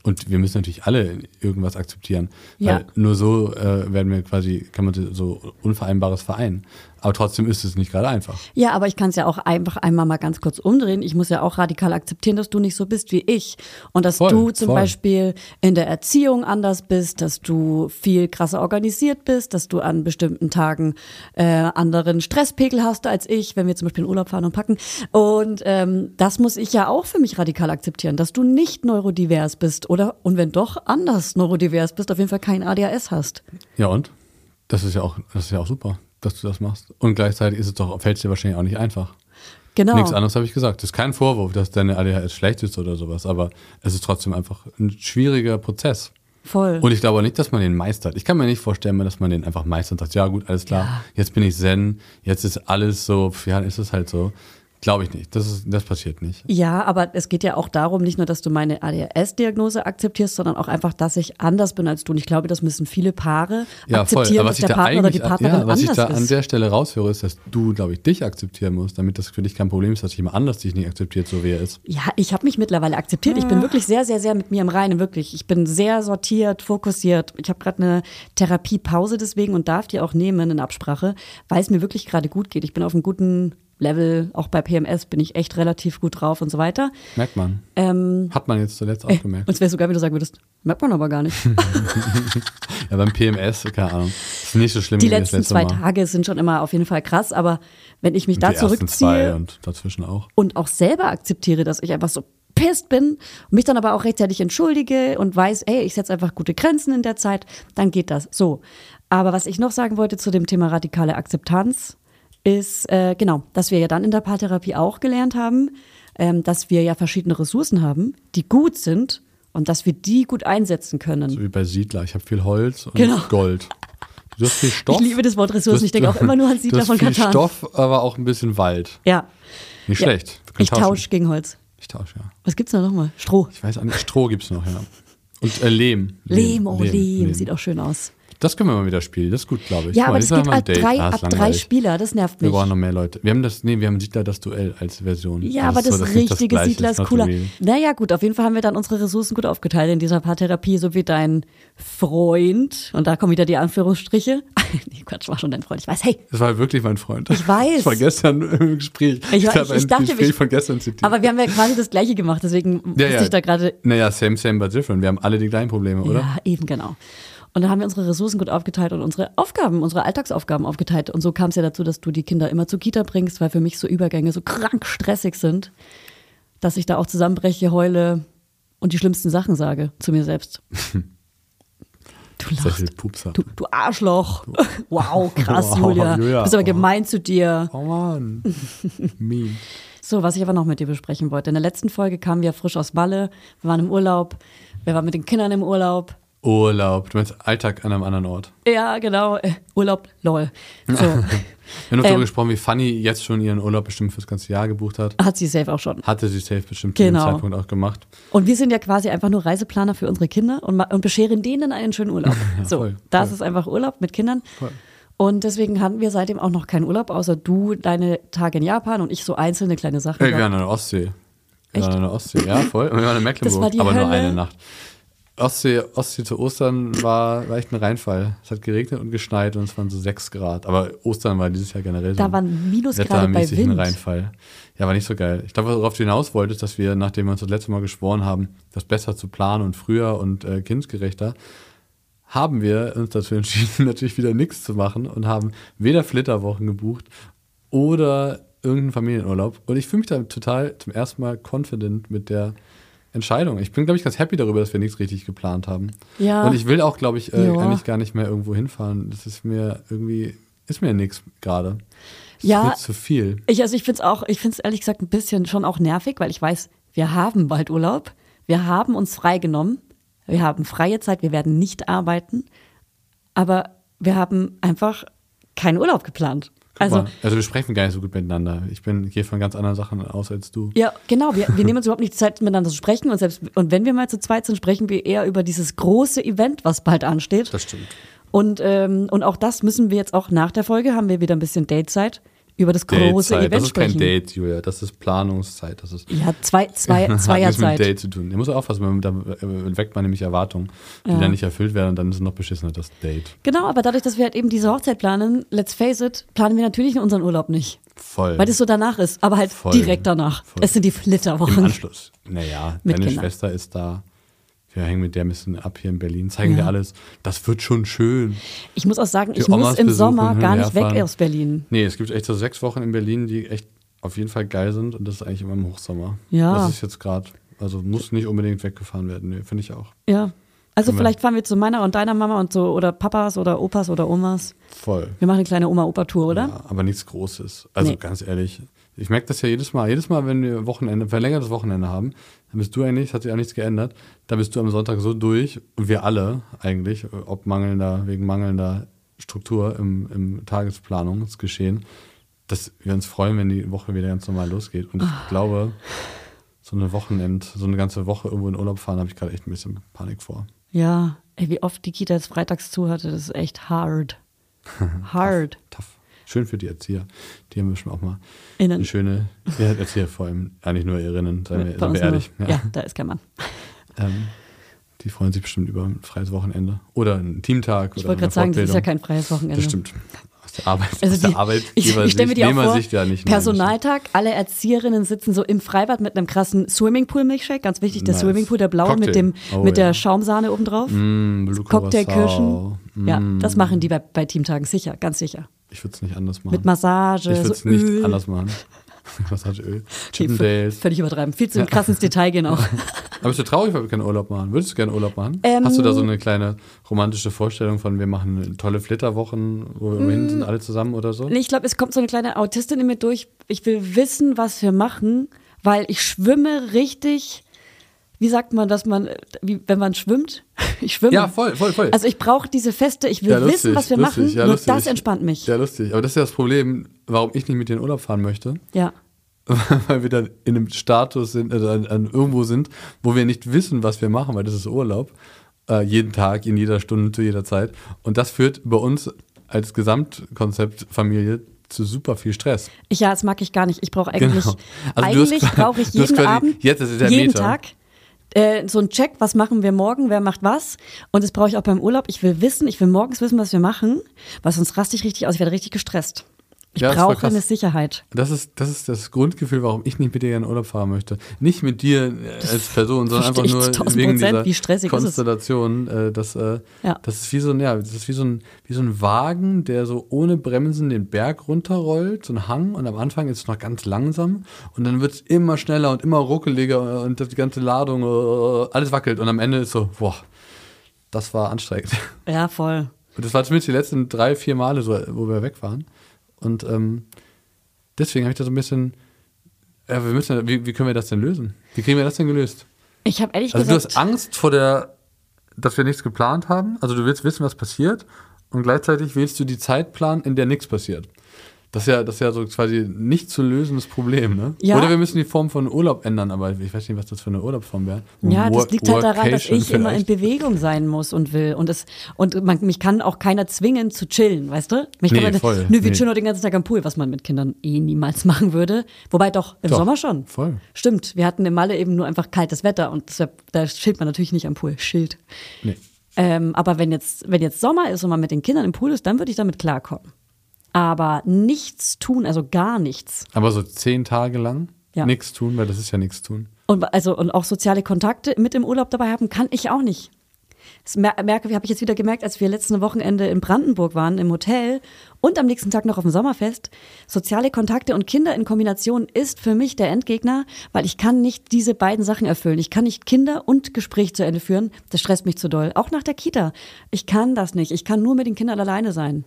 Und wir müssen natürlich alle irgendwas akzeptieren. Ja. Weil nur so äh, werden wir quasi, kann man so Unvereinbares vereinen. Aber trotzdem ist es nicht gerade einfach. Ja, aber ich kann es ja auch einfach einmal mal ganz kurz umdrehen. Ich muss ja auch radikal akzeptieren, dass du nicht so bist wie ich. Und dass Voll, du zum voll. Beispiel in der Erziehung anders bist, dass du viel krasser organisiert bist, dass du an bestimmten Tagen äh, anderen Stresspegel hast als ich, wenn wir zum Beispiel in Urlaub fahren und packen. Und ähm, das muss ich ja auch für mich radikal akzeptieren, dass du nicht neurodivers bist oder, und wenn doch, anders neurodivers bist, auf jeden Fall kein ADHS hast. Ja und? Das ist ja auch, das ist ja auch super, dass du das machst. Und gleichzeitig ist es doch, fällt es dir wahrscheinlich auch nicht einfach. Genau. Nichts anderes habe ich gesagt. Das ist kein Vorwurf, dass deine ADHS schlecht ist oder sowas, aber es ist trotzdem einfach ein schwieriger Prozess. Voll. Und ich glaube auch nicht, dass man den meistert. Ich kann mir nicht vorstellen, dass man den einfach meistert und sagt, ja gut, alles klar, Ja. jetzt bin ich Zen, jetzt ist alles so, ja, ist es halt so. Glaube ich nicht. Das, ist, das passiert nicht. Ja, aber es geht ja auch darum, nicht nur, dass du meine ADHS-Diagnose akzeptierst, sondern auch einfach, dass ich anders bin als du. Und ich glaube, das müssen viele Paare Ja, akzeptieren, dass was ich der da Partner oder die Partnerin ja, was ich anders da an ist. der Stelle raushöre, ist, dass du, glaube ich, dich akzeptieren musst, damit das für dich kein Problem ist, dass jemand anders dich nicht akzeptiert, so wie er ist. Ja, ich habe mich mittlerweile akzeptiert. Ich bin wirklich sehr, sehr, sehr mit mir im Reinen, wirklich. Ich bin sehr sortiert, fokussiert. Ich habe gerade eine Therapiepause deswegen und darf die auch nehmen in Absprache, weil es mir wirklich gerade gut geht. Ich bin auf einem guten Level, auch bei PMS bin ich echt relativ gut drauf und so weiter. Merkt man. Ähm, Hat man jetzt zuletzt auch und gemerkt. es wäre sogar, wie du sagen würdest, merkt man aber gar nicht. Ja, beim PMS, keine Ahnung. Ist nicht so schlimm Die letzten letzte zwei Mal. Tage sind schon immer auf jeden Fall krass, aber wenn ich mich Und da die ersten zwei zurückziehe und dazwischen auch. und auch selber akzeptiere, dass ich einfach so pisst bin und mich dann aber auch rechtzeitig entschuldige und weiß, ey, ich setze einfach gute Grenzen in der Zeit, dann geht das. So. Aber was ich noch sagen wollte zu dem Thema radikale Akzeptanz, ist äh, genau, dass wir ja dann in der Paartherapie auch gelernt haben, ähm, dass wir ja verschiedene Ressourcen haben, die gut sind und dass wir die gut einsetzen können. So wie bei Siedler. Ich habe viel Holz und Genau. Gold. Du hast viel Stoff. Ich liebe das Wort Ressourcen. hast- Ich denke auch immer nur an Siedler du hast von viel. Stoff, aber auch ein bisschen Wald. Ja. Nicht ja. schlecht. Ich tauschen. tausche gegen Holz. Ich tausche, ja. Was gibt's da nochmal? Stroh. Ich weiß auch nicht. Stroh gibt's noch, ja. Und äh, Lehm. Lehm, oh Lehm, sieht auch schön aus. Das können wir mal wieder spielen. Das ist gut, glaube ich. Ja, mal, aber das jetzt geht wir ab drei, Ah, ab drei. Spieler, das nervt Wir mich. brauchen noch mehr Leute. Wir haben das, nee, wir haben Siedler das Duell als Version. Ja, Das aber ist so, das richtige Gleiche Siedler ist cooler. Naja, gut, auf jeden Fall haben wir dann unsere Ressourcen gut aufgeteilt in dieser Paartherapie, so wie dein Freund. Und da kommen wieder die Anführungsstriche. nee, Quatsch, war schon dein Freund. Ich weiß, hey, Das war wirklich mein Freund. Ich weiß. Das war gestern im Gespräch. Ich, ich, ein ich dachte, Gespräch ich, von gestern zitiert. aber wir haben ja quasi das Gleiche gemacht, deswegen ja, wusste ja. ich da gerade, Naja, same, same, but different. Wir haben alle die gleichen Probleme, oder? Ja, eben genau. Und da haben wir unsere Ressourcen gut aufgeteilt und unsere Aufgaben, unsere Alltagsaufgaben aufgeteilt. Und so kam es ja dazu, dass du die Kinder immer zur Kita bringst, weil für mich so Übergänge so krank stressig sind, dass ich da auch zusammenbreche, heule und die schlimmsten Sachen sage zu mir selbst. Du lachst. Du, du Arschloch. Wow, krass, Wow, Julia. Julia. Du bist aber Oh. gemein zu dir. Oh Mann. Mean. So, was ich aber noch mit dir besprechen wollte. In der letzten Folge kamen wir frisch aus Malle. Wir waren im Urlaub. Wir waren mit den Kindern im Urlaub. Urlaub. Du meinst Alltag an einem anderen Ort. Ja, genau. Äh, Urlaub, lol. So, Wir haben noch Ähm. darüber gesprochen, wie Fanny jetzt schon ihren Urlaub bestimmt fürs ganze Jahr gebucht hat. hat sie safe auch schon. Hatte sie safe bestimmt zu dem Genau. Zeitpunkt auch gemacht. Und wir sind ja quasi einfach nur Reiseplaner für unsere Kinder und, und bescheren denen einen schönen Urlaub. so, voll, das voll. ist einfach Urlaub mit Kindern. Voll. Und deswegen hatten wir seitdem auch noch keinen Urlaub, außer du deine Tage in Japan und ich so einzelne kleine Sachen. Hey, wir waren an der Ostsee. Wir waren an der Ostsee, ja, voll. Und wir waren in Mecklenburg, war aber nur Hölle. eine Nacht. Ostsee, Ostsee zu Ostern war, war echt ein Reinfall. Es hat geregnet und geschneit und es waren so sechs Grad. Aber Ostern war dieses Jahr generell so Da waren Minusgrade bei wettermäßig ein Wind. Reinfall. Ja, war nicht so geil. Ich glaube, worauf du hinaus wolltest, dass wir, nachdem wir uns das letzte Mal geschworen haben, das besser zu planen und früher und äh, kindgerechter, haben wir uns dazu entschieden, natürlich wieder nichts zu machen und haben weder Flitterwochen gebucht oder irgendeinen Familienurlaub. Und ich fühle mich da total zum ersten Mal confident mit der Entscheidung. Ich bin, glaube ich, ganz happy darüber, dass wir nichts richtig geplant haben. Ja. Und ich will auch, glaube ich, äh, Ja. eigentlich gar nicht mehr irgendwo hinfahren. Das ist mir irgendwie, ist mir nichts gerade. Ja. wird zu viel. Ich, also ich finde es auch, ich finde es ehrlich gesagt ein bisschen schon auch nervig, weil ich weiß, wir haben bald Urlaub. Wir haben uns freigenommen. Wir haben freie Zeit. Wir werden nicht arbeiten. Aber wir haben einfach keinen Urlaub geplant. Also, Also, wir sprechen gar nicht so gut miteinander. Ich bin, gehe von ganz anderen Sachen aus als du. ja, genau. Wir, wir nehmen uns überhaupt nicht die Zeit, miteinander zu sprechen. Und selbst, und wenn wir mal zu zweit sind, sprechen wir eher über dieses große Event, was bald ansteht. Das stimmt. Und, ähm, und auch das müssen wir jetzt auch nach der Folge, haben wir wieder ein bisschen Datezeit über das große. Event Das ist kein sprechen. Date, Julia. Das ist Planungszeit. Das ist Ja, zwei, zwei, hat nichts mit Zweierzeit. Date zu tun. Ihr muss aufpassen, man- da äh, weckt man nämlich Erwartungen, die Ja. dann nicht erfüllt werden und dann ist es noch beschissener, das Date. Genau, aber dadurch, dass wir halt eben diese Hochzeit planen, let's face it, planen wir natürlich unseren Urlaub nicht. Voll. Weil das so danach ist, aber halt Voll. direkt danach. Voll. Es sind die Im Flitterwochen. Anschluss. Naja, Mit deine Kindern. Schwester ist da. Wir hängen mit der ein bisschen ab hier in Berlin, zeigen Ja. dir alles. Das wird schon schön. Ich muss auch sagen, Die ich muss Omas im besuchen, Sommer gar nicht weg herfahren. aus Berlin. Nee, es gibt echt so sechs Wochen in Berlin, die echt auf jeden Fall geil sind und das ist eigentlich immer im Hochsommer. Ja. Das ist jetzt gerade, also muss nicht unbedingt weggefahren werden. Nee, finde ich auch. Ja. Also Können wir- vielleicht fahren wir zu meiner und deiner Mama und so oder Papas oder Opas oder Omas. Voll. Wir machen eine kleine Oma-Opa-Tour, oder? Ja, aber nichts Großes. Also Nee. ganz ehrlich, ich merke das ja jedes Mal. Jedes Mal, wenn wir Wochenende, verlängertes Wochenende haben, dann bist du eigentlich, es hat sich auch nichts geändert, da bist du am Sonntag so durch, und wir alle eigentlich, ob mangelnder, wegen mangelnder Struktur im, im Tagesplanungsgeschehen, dass wir uns freuen, wenn die Woche wieder ganz normal losgeht. Und ich Ah. glaube, so eine Wochenend, so eine ganze Woche irgendwo in Urlaub fahren, habe ich gerade echt ein bisschen Panik vor. Ja. Ey, wie oft die Kita jetzt freitags zu hatte, das ist echt hard. Hard. Tough. Schön für die Erzieher. Die haben bestimmt auch mal Innen. eine schöne, ja, Erzieher vor allem, eigentlich nur Irrinnen, seien wir, seien wir ehrlich. nur- Ja. da ist kein Mann. Ähm, die freuen sich bestimmt über ein freies Wochenende. Oder einen Teamtag. Ich wollte gerade sagen, das ist ja kein freies Wochenende. Das stimmt. Aus der Arbeit, Also aus der die, Arbeitgeber ich, ich stelle mir die auch vor, ja nicht. Personaltag, alle Erzieherinnen sitzen so im Freibad mit einem krassen Swimmingpool-Milkshake, ganz wichtig, der Nice. Swimmingpool, der blaue mit, dem, Oh, mit ja. der Schaumsahne obendrauf. Mm, Cocktailkirschen. Curacao. Ja, Mm. das machen die bei, bei Teamtagen, sicher, ganz sicher. Ich würde es nicht anders machen. Mit Massage, ich würde so es nicht Öl. anders machen. Massageöl. Nee, Chippendales. Völlig übertreiben, viel zu krass ins Detail gehen auch. Aber bist du traurig, weil wir keinen Urlaub machen? Würdest du gerne Urlaub machen? Ähm, Hast du da so eine kleine romantische Vorstellung von, wir machen tolle Flitterwochen, wo wir hin sind, alle zusammen oder so? Nee, ich glaube, es kommt so eine kleine Autistin in mir durch. Ich will wissen, was wir machen, weil ich schwimme richtig. Wie sagt man, dass man, wie, wenn man schwimmt? Ich schwimme. Ja, voll, voll, voll. Also ich brauche diese Feste, ich will Ja, wissen, was wir lustig, machen. ja, nur lustig. das entspannt mich. Ja, lustig. Aber das ist ja das Problem, warum ich nicht mit dir in Urlaub fahren möchte. Ja. weil wir dann in einem Status sind, also an, an irgendwo sind, wo wir nicht wissen, was wir machen, weil das ist Urlaub. Äh, jeden Tag, in jeder Stunde, zu jeder Zeit. Und das führt bei uns als Gesamtkonzept Familie zu super viel Stress. Ich, ja, das mag ich gar nicht. Ich brauche eigentlich, Genau. Also eigentlich brauche ich jeden Abend, jetzt ist es der jeden Meter. Tag äh, so ein Check, was machen wir morgen, wer macht was. Und das brauche ich auch beim Urlaub. Ich will wissen, ich will morgens wissen, was wir machen, weil sonst raste ich richtig aus. Ich werde richtig gestresst. Ich Ja, das brauche eine Sicherheit. Das ist, das ist das Grundgefühl, warum ich nicht mit dir in Urlaub fahren möchte. Nicht mit dir äh, als Person, sondern einfach nur ich zu 1000 wegen Prozent. dieser? Konstellation. Äh, das, äh, Ja. das ist wie so ein, ja, das ist wie so ein, wie so ein Wagen, der so ohne Bremsen den Berg runterrollt, so ein Hang und am Anfang ist es noch ganz langsam und dann wird es immer schneller und immer ruckeliger und die ganze Ladung, äh, alles wackelt und am Ende ist so, boah, das war anstrengend. Ja, voll. Und das war zumindest die letzten drei, vier Male, so, wo wir weg waren. Und ähm, deswegen habe ich da so ein bisschen, ja, wir müssen, wie, wie können wir das denn lösen? Wie kriegen wir das denn gelöst? Ich habe ehrlich Also du gesagt. hast Angst vor der, dass wir nichts geplant haben. Also du willst wissen, was passiert. Und gleichzeitig willst du die Zeit planen, in der nichts passiert. Das ist ja, das ist ja so quasi nicht zu lösendes Problem, ne? Ja. Oder wir müssen die Form von Urlaub ändern, aber ich weiß nicht, was das für eine Urlaubsform wäre. Ja, das Work- liegt halt daran, dass ich immer in vielleicht. Bewegung sein muss und will. Und, es, und man, mich kann auch keiner zwingen zu chillen, weißt du? Mich Nee, kann man, voll, Nö, wir nee. chillen nur den ganzen Tag am Pool, was man mit Kindern eh niemals machen würde. Wobei doch, im Doch, Sommer schon. voll. Stimmt, wir hatten im Malle eben nur einfach kaltes Wetter und deshalb, da chillt man natürlich nicht am Pool. Schild. Nee. Ähm, aber wenn jetzt, wenn jetzt Sommer ist und man mit den Kindern im Pool ist, dann würde ich damit klarkommen. Aber nichts tun, also gar nichts. Aber so zehn Tage lang Ja. nichts tun, weil das ist ja nichts tun. Und, also, und auch soziale Kontakte mit im Urlaub dabei haben, kann ich auch nicht. Das mer- merke, habe ich jetzt wieder gemerkt, als wir letzte Wochenende in Brandenburg waren, im Hotel und am nächsten Tag noch auf dem Sommerfest. Soziale Kontakte und Kinder in Kombination ist für mich der Endgegner, weil ich kann nicht diese beiden Sachen erfüllen. Ich kann nicht Kinder und Gespräch zu Ende führen. Das stresst mich zu doll. Auch nach der Kita. Ich kann das nicht. Ich kann nur mit den Kindern alleine sein.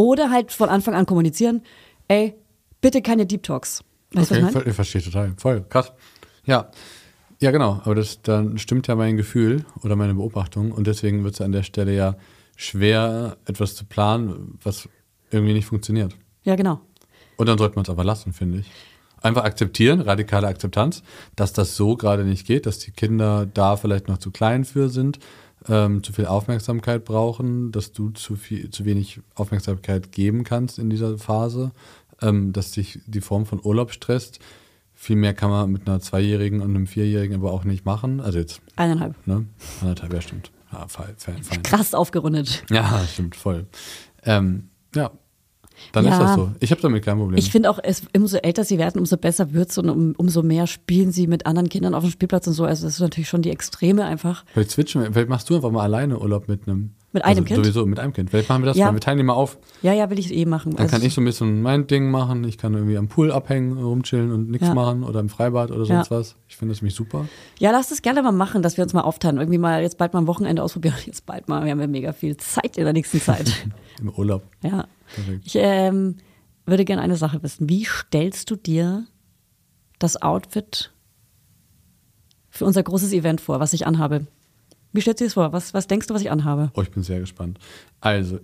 Oder halt von Anfang an kommunizieren, ey, bitte keine Deep Talks. Weißt du, was ich verstehe total. Voll, krass. Ja. Ja, genau. Aber das, dann stimmt ja mein Gefühl oder meine Beobachtung. Und deswegen wird es an der Stelle ja schwer, etwas zu planen, was irgendwie nicht funktioniert. Ja, genau. Und dann sollte man es aber lassen, finde ich. Einfach akzeptieren, radikale Akzeptanz, dass das so gerade nicht geht, dass die Kinder da vielleicht noch zu klein für sind, ähm, zu viel Aufmerksamkeit brauchen, dass du zu viel, zu wenig Aufmerksamkeit geben kannst in dieser Phase, ähm, dass dich die Form von Urlaub stresst. Viel mehr kann man mit einer Zweijährigen und einem Vierjährigen aber auch nicht machen. Also jetzt, Eineinhalb. ne? Anderthalb, ja, stimmt. Ja, fein, fein, fein. Krass aufgerundet. Ja, stimmt, voll. Ähm, ja, dann Ja. ist das so. Ich habe damit kein Problem. Ich finde auch, es, umso älter sie werden, umso besser wird's und um, umso mehr spielen sie mit anderen Kindern auf dem Spielplatz und so. Also das ist natürlich schon die Extreme einfach. Vielleicht switchen wir, vielleicht machst du einfach mal alleine Urlaub mit einem. Mit einem also Kind? Sowieso, mit einem Kind. Vielleicht machen wir das Ja. mal. Wir teilen die mal auf. Ja, ja, will ich eh machen. Dann Also, kann ich so ein bisschen mein Ding machen. Ich kann irgendwie am Pool abhängen, rumchillen und nichts Ja. machen oder im Freibad oder sonst Ja. was. Ich finde das nämlich super. ja, lass das gerne mal machen, dass wir uns mal aufteilen. Irgendwie mal jetzt bald mal ein Wochenende ausprobieren. Jetzt bald mal. Wir haben ja mega viel Zeit in der nächsten Zeit. Im Urlaub. ja. Perfekt. Ich ähm, würde gerne eine Sache wissen. Wie stellst du dir das Outfit für unser großes Event vor, was ich anhabe? Wie stellst du dir das vor? Was, was denkst du, was ich anhabe? Oh, ich bin sehr gespannt. Also,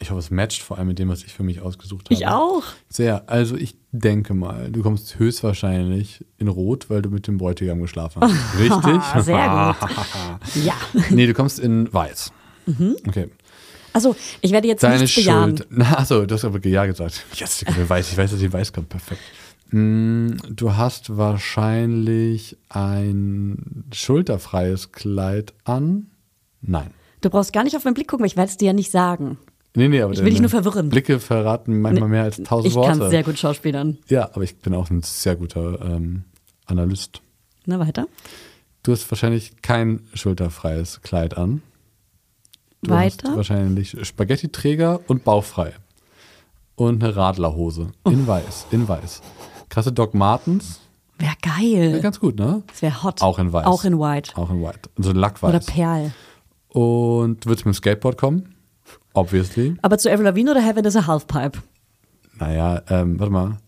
ich hoffe, es matcht vor allem mit dem, was ich für mich ausgesucht habe. Ich auch. Sehr. Also, ich denke mal, du kommst höchstwahrscheinlich in Rot, weil du mit dem Bräutigam geschlafen hast. Richtig? Sehr gut. Ja. nee, du kommst in Weiß. Mhm. Okay. Also, ich werde jetzt Deine nichts bejahen. Schuld. Na, achso, du hast aber ja gesagt. Yes, ich weiß, ich weiß, dass ich weiß kommt. Perfekt. Mm, Du hast wahrscheinlich ein schulterfreies Kleid an. Nein. Du brauchst gar nicht auf meinen Blick gucken, weil ich werde es dir ja nicht sagen. Nee, nee, aber Ich will dich nur verwirren. Blicke verraten manchmal mehr als tausend Ich kann Worte. sehr gut schauspielern. ja, aber ich bin auch ein sehr guter ähm, Analyst. Na, weiter. Du hast wahrscheinlich kein schulterfreies Kleid an. Du Weiter? wahrscheinlich Spaghetti-Träger und bauchfrei. Und eine Radlerhose. Oh. In weiß, in weiß. Krasse Doc Martens. Wäre geil. ganz gut, ne? Das wäre hot. Auch in weiß. Auch in white. Auch in white. So ein Lackweiß. Oder Perl. und du würdest mit dem Skateboard kommen? Obviously. Aber zu Avril Lavigne oder Heaven is a Halfpipe? Naja, ähm, warte mal.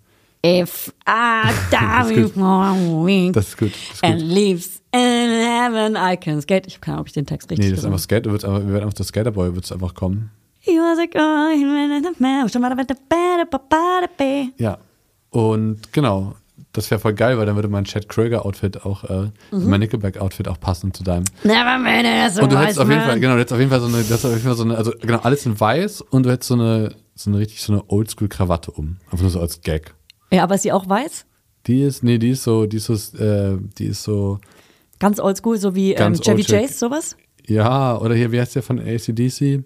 If I Das die ist Das ist gut. Das ist and gut. leaves in heaven I can skate. Ich habe keine Ahnung, ob ich den Text richtig Nee, das ist einfach Skate, du würdest einfach, wir werden einfach das Skaterboy wird's einfach kommen. He was a girl, he was a man, she was a better. Ja. Und genau, das wäre voll geil, weil dann würde mein Chad Kröger-Outfit auch, äh, Mhm. mein Nickelback-Outfit auch passen zu deinem. Never made it as a Und du hättest auf jeden Fall, genau, du hättest auf jeden Fall so eine, hättest auf jeden Fall so eine, also genau, alles in weiß und du hättest so eine, so eine richtig so eine Oldschool-Krawatte um. Einfach nur so als Gag. Ja, aber ist sie auch weiß? Die ist, nee, die ist so, die ist so, äh, die ist so, Ganz oldschool, so wie ähm, Chevy. Chase, sowas? ja, oder hier, wie heißt der von ACDC?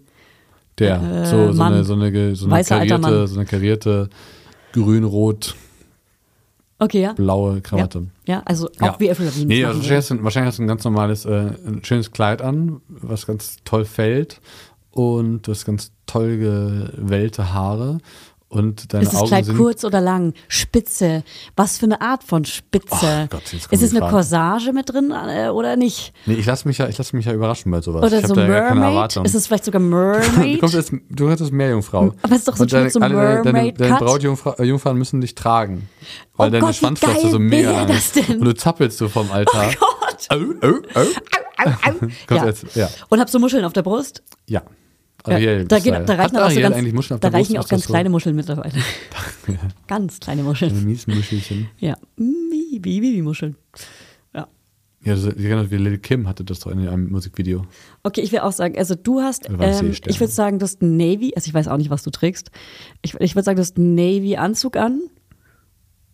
Der, so, so Mann. eine, so eine, so eine karierte, so eine karierte grün-rot-blaue Okay, ja. Krawatte. Ja, ja also auch Ja. wie Avril Lavigne. Nee, das also wahrscheinlich hast, du, wahrscheinlich hast du ein ganz normales, äh, ein schönes Kleid an, was ganz toll fällt. Und du hast ganz toll gewellte Haare. Und deine Ist das Augen Kleid sind kurz oder lang? Spitze? Was für eine Art von Spitze? Oh Gott, ist es eine Fragen. Corsage mit drin äh, oder nicht? Nee, ich lasse mich ja, ich lasse mich ja überraschen bei sowas. Oder ich so da gar keine Mermaid? Erwartung. Ist es vielleicht sogar du Mermaid? kommst jetzt, du hast jetzt Meerjungfrau. Aber es ist doch so schön, so alle deine, deine. Brautjungfrauen müssen dich tragen. Weil Oh deine Gott, Schwanzflosse so mega lang das ist. denn? Und du zappelst so vom Altar. Oh Gott! Oh, oh, oh. Au, au. Kommt ja. jetzt, ja. Und hab so Muscheln auf der Brust? Ja. Ariel, da, geht, da reichen auch so ganz, eigentlich Muscheln auf da reichen auch ganz so? kleine Muscheln mittlerweile. ganz kleine Muscheln. Mies Muschelchen. Ja. Wie, wie, wie Muscheln. Ja. Ja, genau wie Lil Kim hatte das doch in einem Musikvideo. Okay, ich will auch sagen, also du hast, ähm, ich würde sagen, du hast Navy, also ich weiß auch nicht, was du trägst. Ich, ich würde sagen, du hast einen Navy-Anzug an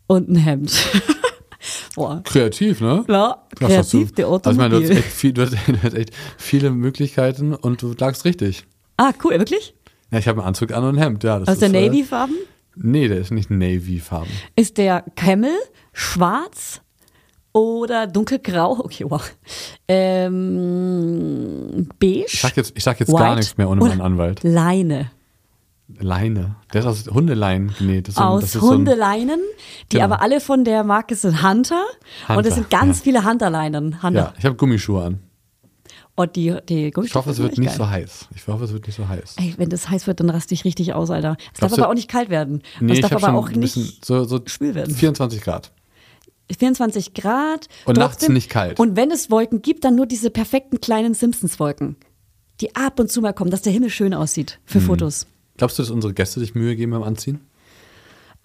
und ein Hemd. Boah. Kreativ, ne? Ja, kreativ, der Also ich meine, du hast, Automobil. echt viel, du, hast, du hast echt viele Möglichkeiten und du lagst richtig. Ah, cool, wirklich? Ja, ich habe einen Anzug an und ein Hemd, ja. Das Aus der äh, Navy-Farben? Nee, der ist nicht Navy-Farben. Ist der Camel schwarz oder dunkelgrau? Okay, wow. Ähm, beige? Ich sag jetzt, ich sag jetzt gar nichts mehr ohne meinen Anwalt. Leine. Leine. Der ist aus Hundeleien genäht. Das so Aus so ein- Hundeleinen, die Genau. aber alle von der Marke sind Hunter. und Hunter, es sind ganz ja. viele Hunterleinen. Hunter. Ja, ich habe Gummischuhe an. Und die, die Ich hoffe, es wird nicht geil. so heiß. Ich hoffe, es wird nicht so heiß. Ey, wenn das heiß wird, dann raste ich richtig aus, Alter. Es darf aber auch nicht kalt werden. Nee, es darf aber auch nicht so, so schwül werden. 24 Grad. 24 Grad. Und nachts nicht kalt. Und wenn es Wolken gibt, dann nur diese perfekten kleinen Simpsons-Wolken, die ab und zu mal kommen, dass der Himmel schön aussieht für Mhm. Fotos. Glaubst du, dass unsere Gäste sich Mühe geben beim Anziehen?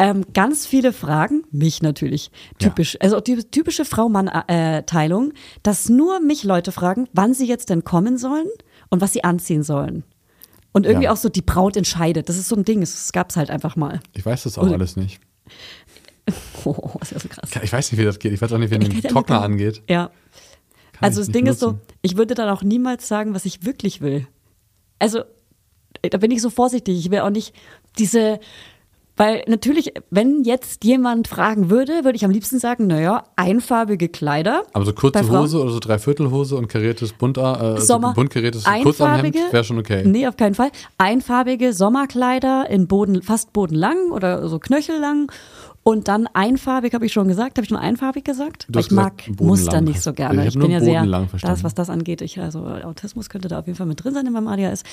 Ähm, ganz viele Fragen, mich natürlich. Ja. Typisch, also die typische Frau-Mann-Teilung, dass nur mich Leute fragen, wann sie jetzt denn kommen sollen und was sie anziehen sollen. Und irgendwie Ja. auch so die Braut entscheidet. Das ist so ein Ding, das gab's halt einfach mal. Ich weiß das auch Und- alles nicht. Oh, ist ja so krass. Ich weiß nicht, wie das geht. Ich weiß auch nicht, wie ein kann- Trockner angeht. Ja. Kann also das Ding ist so, nutzen. ich würde dann auch niemals sagen, was ich wirklich will. Also, äh, da bin ich so vorsichtig. Ich will auch nicht diese, weil natürlich, wenn jetzt jemand fragen würde, würde ich am liebsten sagen, naja, einfarbige Kleider. Aber so kurze? Hose oder so Dreiviertelhose und kariertes bunt, äh, Sommer. bunt kariertes Kurzarmhemd wäre schon okay. Nee, auf keinen Fall. Einfarbige Sommerkleider in Boden, fast bodenlang oder so knöchellang. Und dann einfarbig, habe ich schon gesagt. Habe ich schon einfarbig gesagt? Du Weil ich mag gesagt. Muster nicht so gerne. Ich Ich, bin nur ja sehr, das, was das angeht. Ich, also Autismus könnte da auf jeden Fall mit drin sein in meinem ADHS.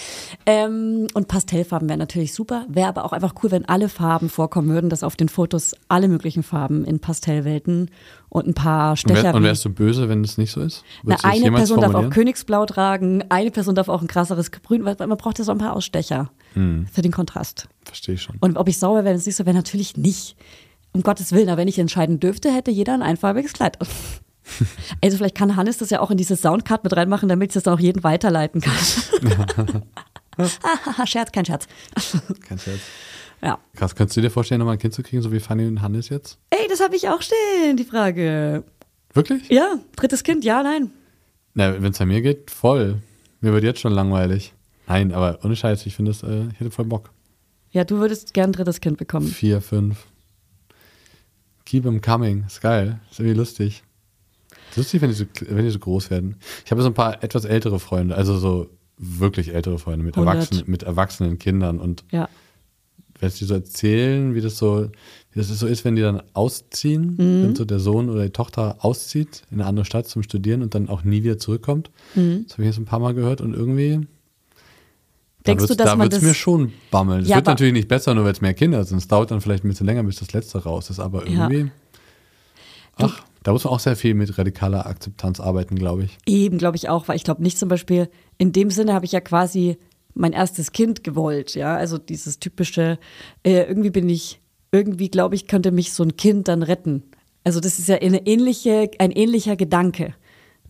Ähm, und Pastellfarben wären natürlich super. Wäre aber auch einfach cool, wenn alle Farben vorkommen würden, dass auf den Fotos alle möglichen Farben in Pastellwelten und ein paar Und, Stecher. wär, und wärst du böse, wenn es nicht so ist? na, eine Person darf auch? Königsblau tragen, eine Person darf auch ein krasseres Grün, weil man braucht ja so ein paar Ausstecher Hm. für den Kontrast. Verstehe ich schon. Und ob ich sauer wäre, wenn es nicht so wäre, natürlich nicht. Um Gottes Willen, aber wenn ich entscheiden dürfte, hätte jeder ein einfarbiges Kleid. Also vielleicht kann Hannes das ja auch in dieses Soundcard mit reinmachen, damit ich das dann auch jeden weiterleiten kann. Scherz, kein Scherz. Kein Scherz. Ja. Krass, kannst du dir vorstellen, nochmal ein Kind zu kriegen, so wie Fanny und Hannes jetzt? Ey, das habe ich auch stehen, die Frage. Wirklich? Ja, drittes Kind, ja, nein. Na, wenn es an mir geht, voll. Mir wird jetzt schon langweilig. Nein, aber ohne Scheiß, ich finde das, äh, ich hätte voll Bock. Ja, du würdest gern ein drittes Kind bekommen. Vier, fünf. Keep 'em coming. Ist geil. Ist irgendwie lustig. Ist lustig, wenn die so, wenn die so groß werden. Ich habe so ein paar etwas ältere Freunde, also so wirklich ältere Freunde mit, 100. erwachsenen, mit erwachsenen Kindern und Ja. ich dir so erzählen, wie das so, wie das so ist, wenn die dann ausziehen, Mhm. wenn so der Sohn oder die Tochter auszieht in eine andere Stadt zum Studieren und dann auch nie wieder zurückkommt. Mhm. Das habe ich jetzt ein paar Mal gehört und irgendwie. Denkst da du, dass da man das- mir schon bammeln. Es Ja, wird natürlich nicht besser, nur weil es mehr Kinder sind. Es dauert dann vielleicht ein bisschen länger, bis das letzte raus ist, aber Ja. irgendwie. Ach, da muss man auch sehr viel mit radikaler Akzeptanz arbeiten, glaube ich. Eben, glaube ich auch, weil ich glaube nicht zum Beispiel, in dem Sinne habe ich ja quasi mein erstes Kind gewollt, ja, also dieses typische, äh, irgendwie bin ich, irgendwie glaube ich, könnte mich so ein Kind dann retten. Also das ist ja eine ähnliche, ein ähnlicher Gedanke,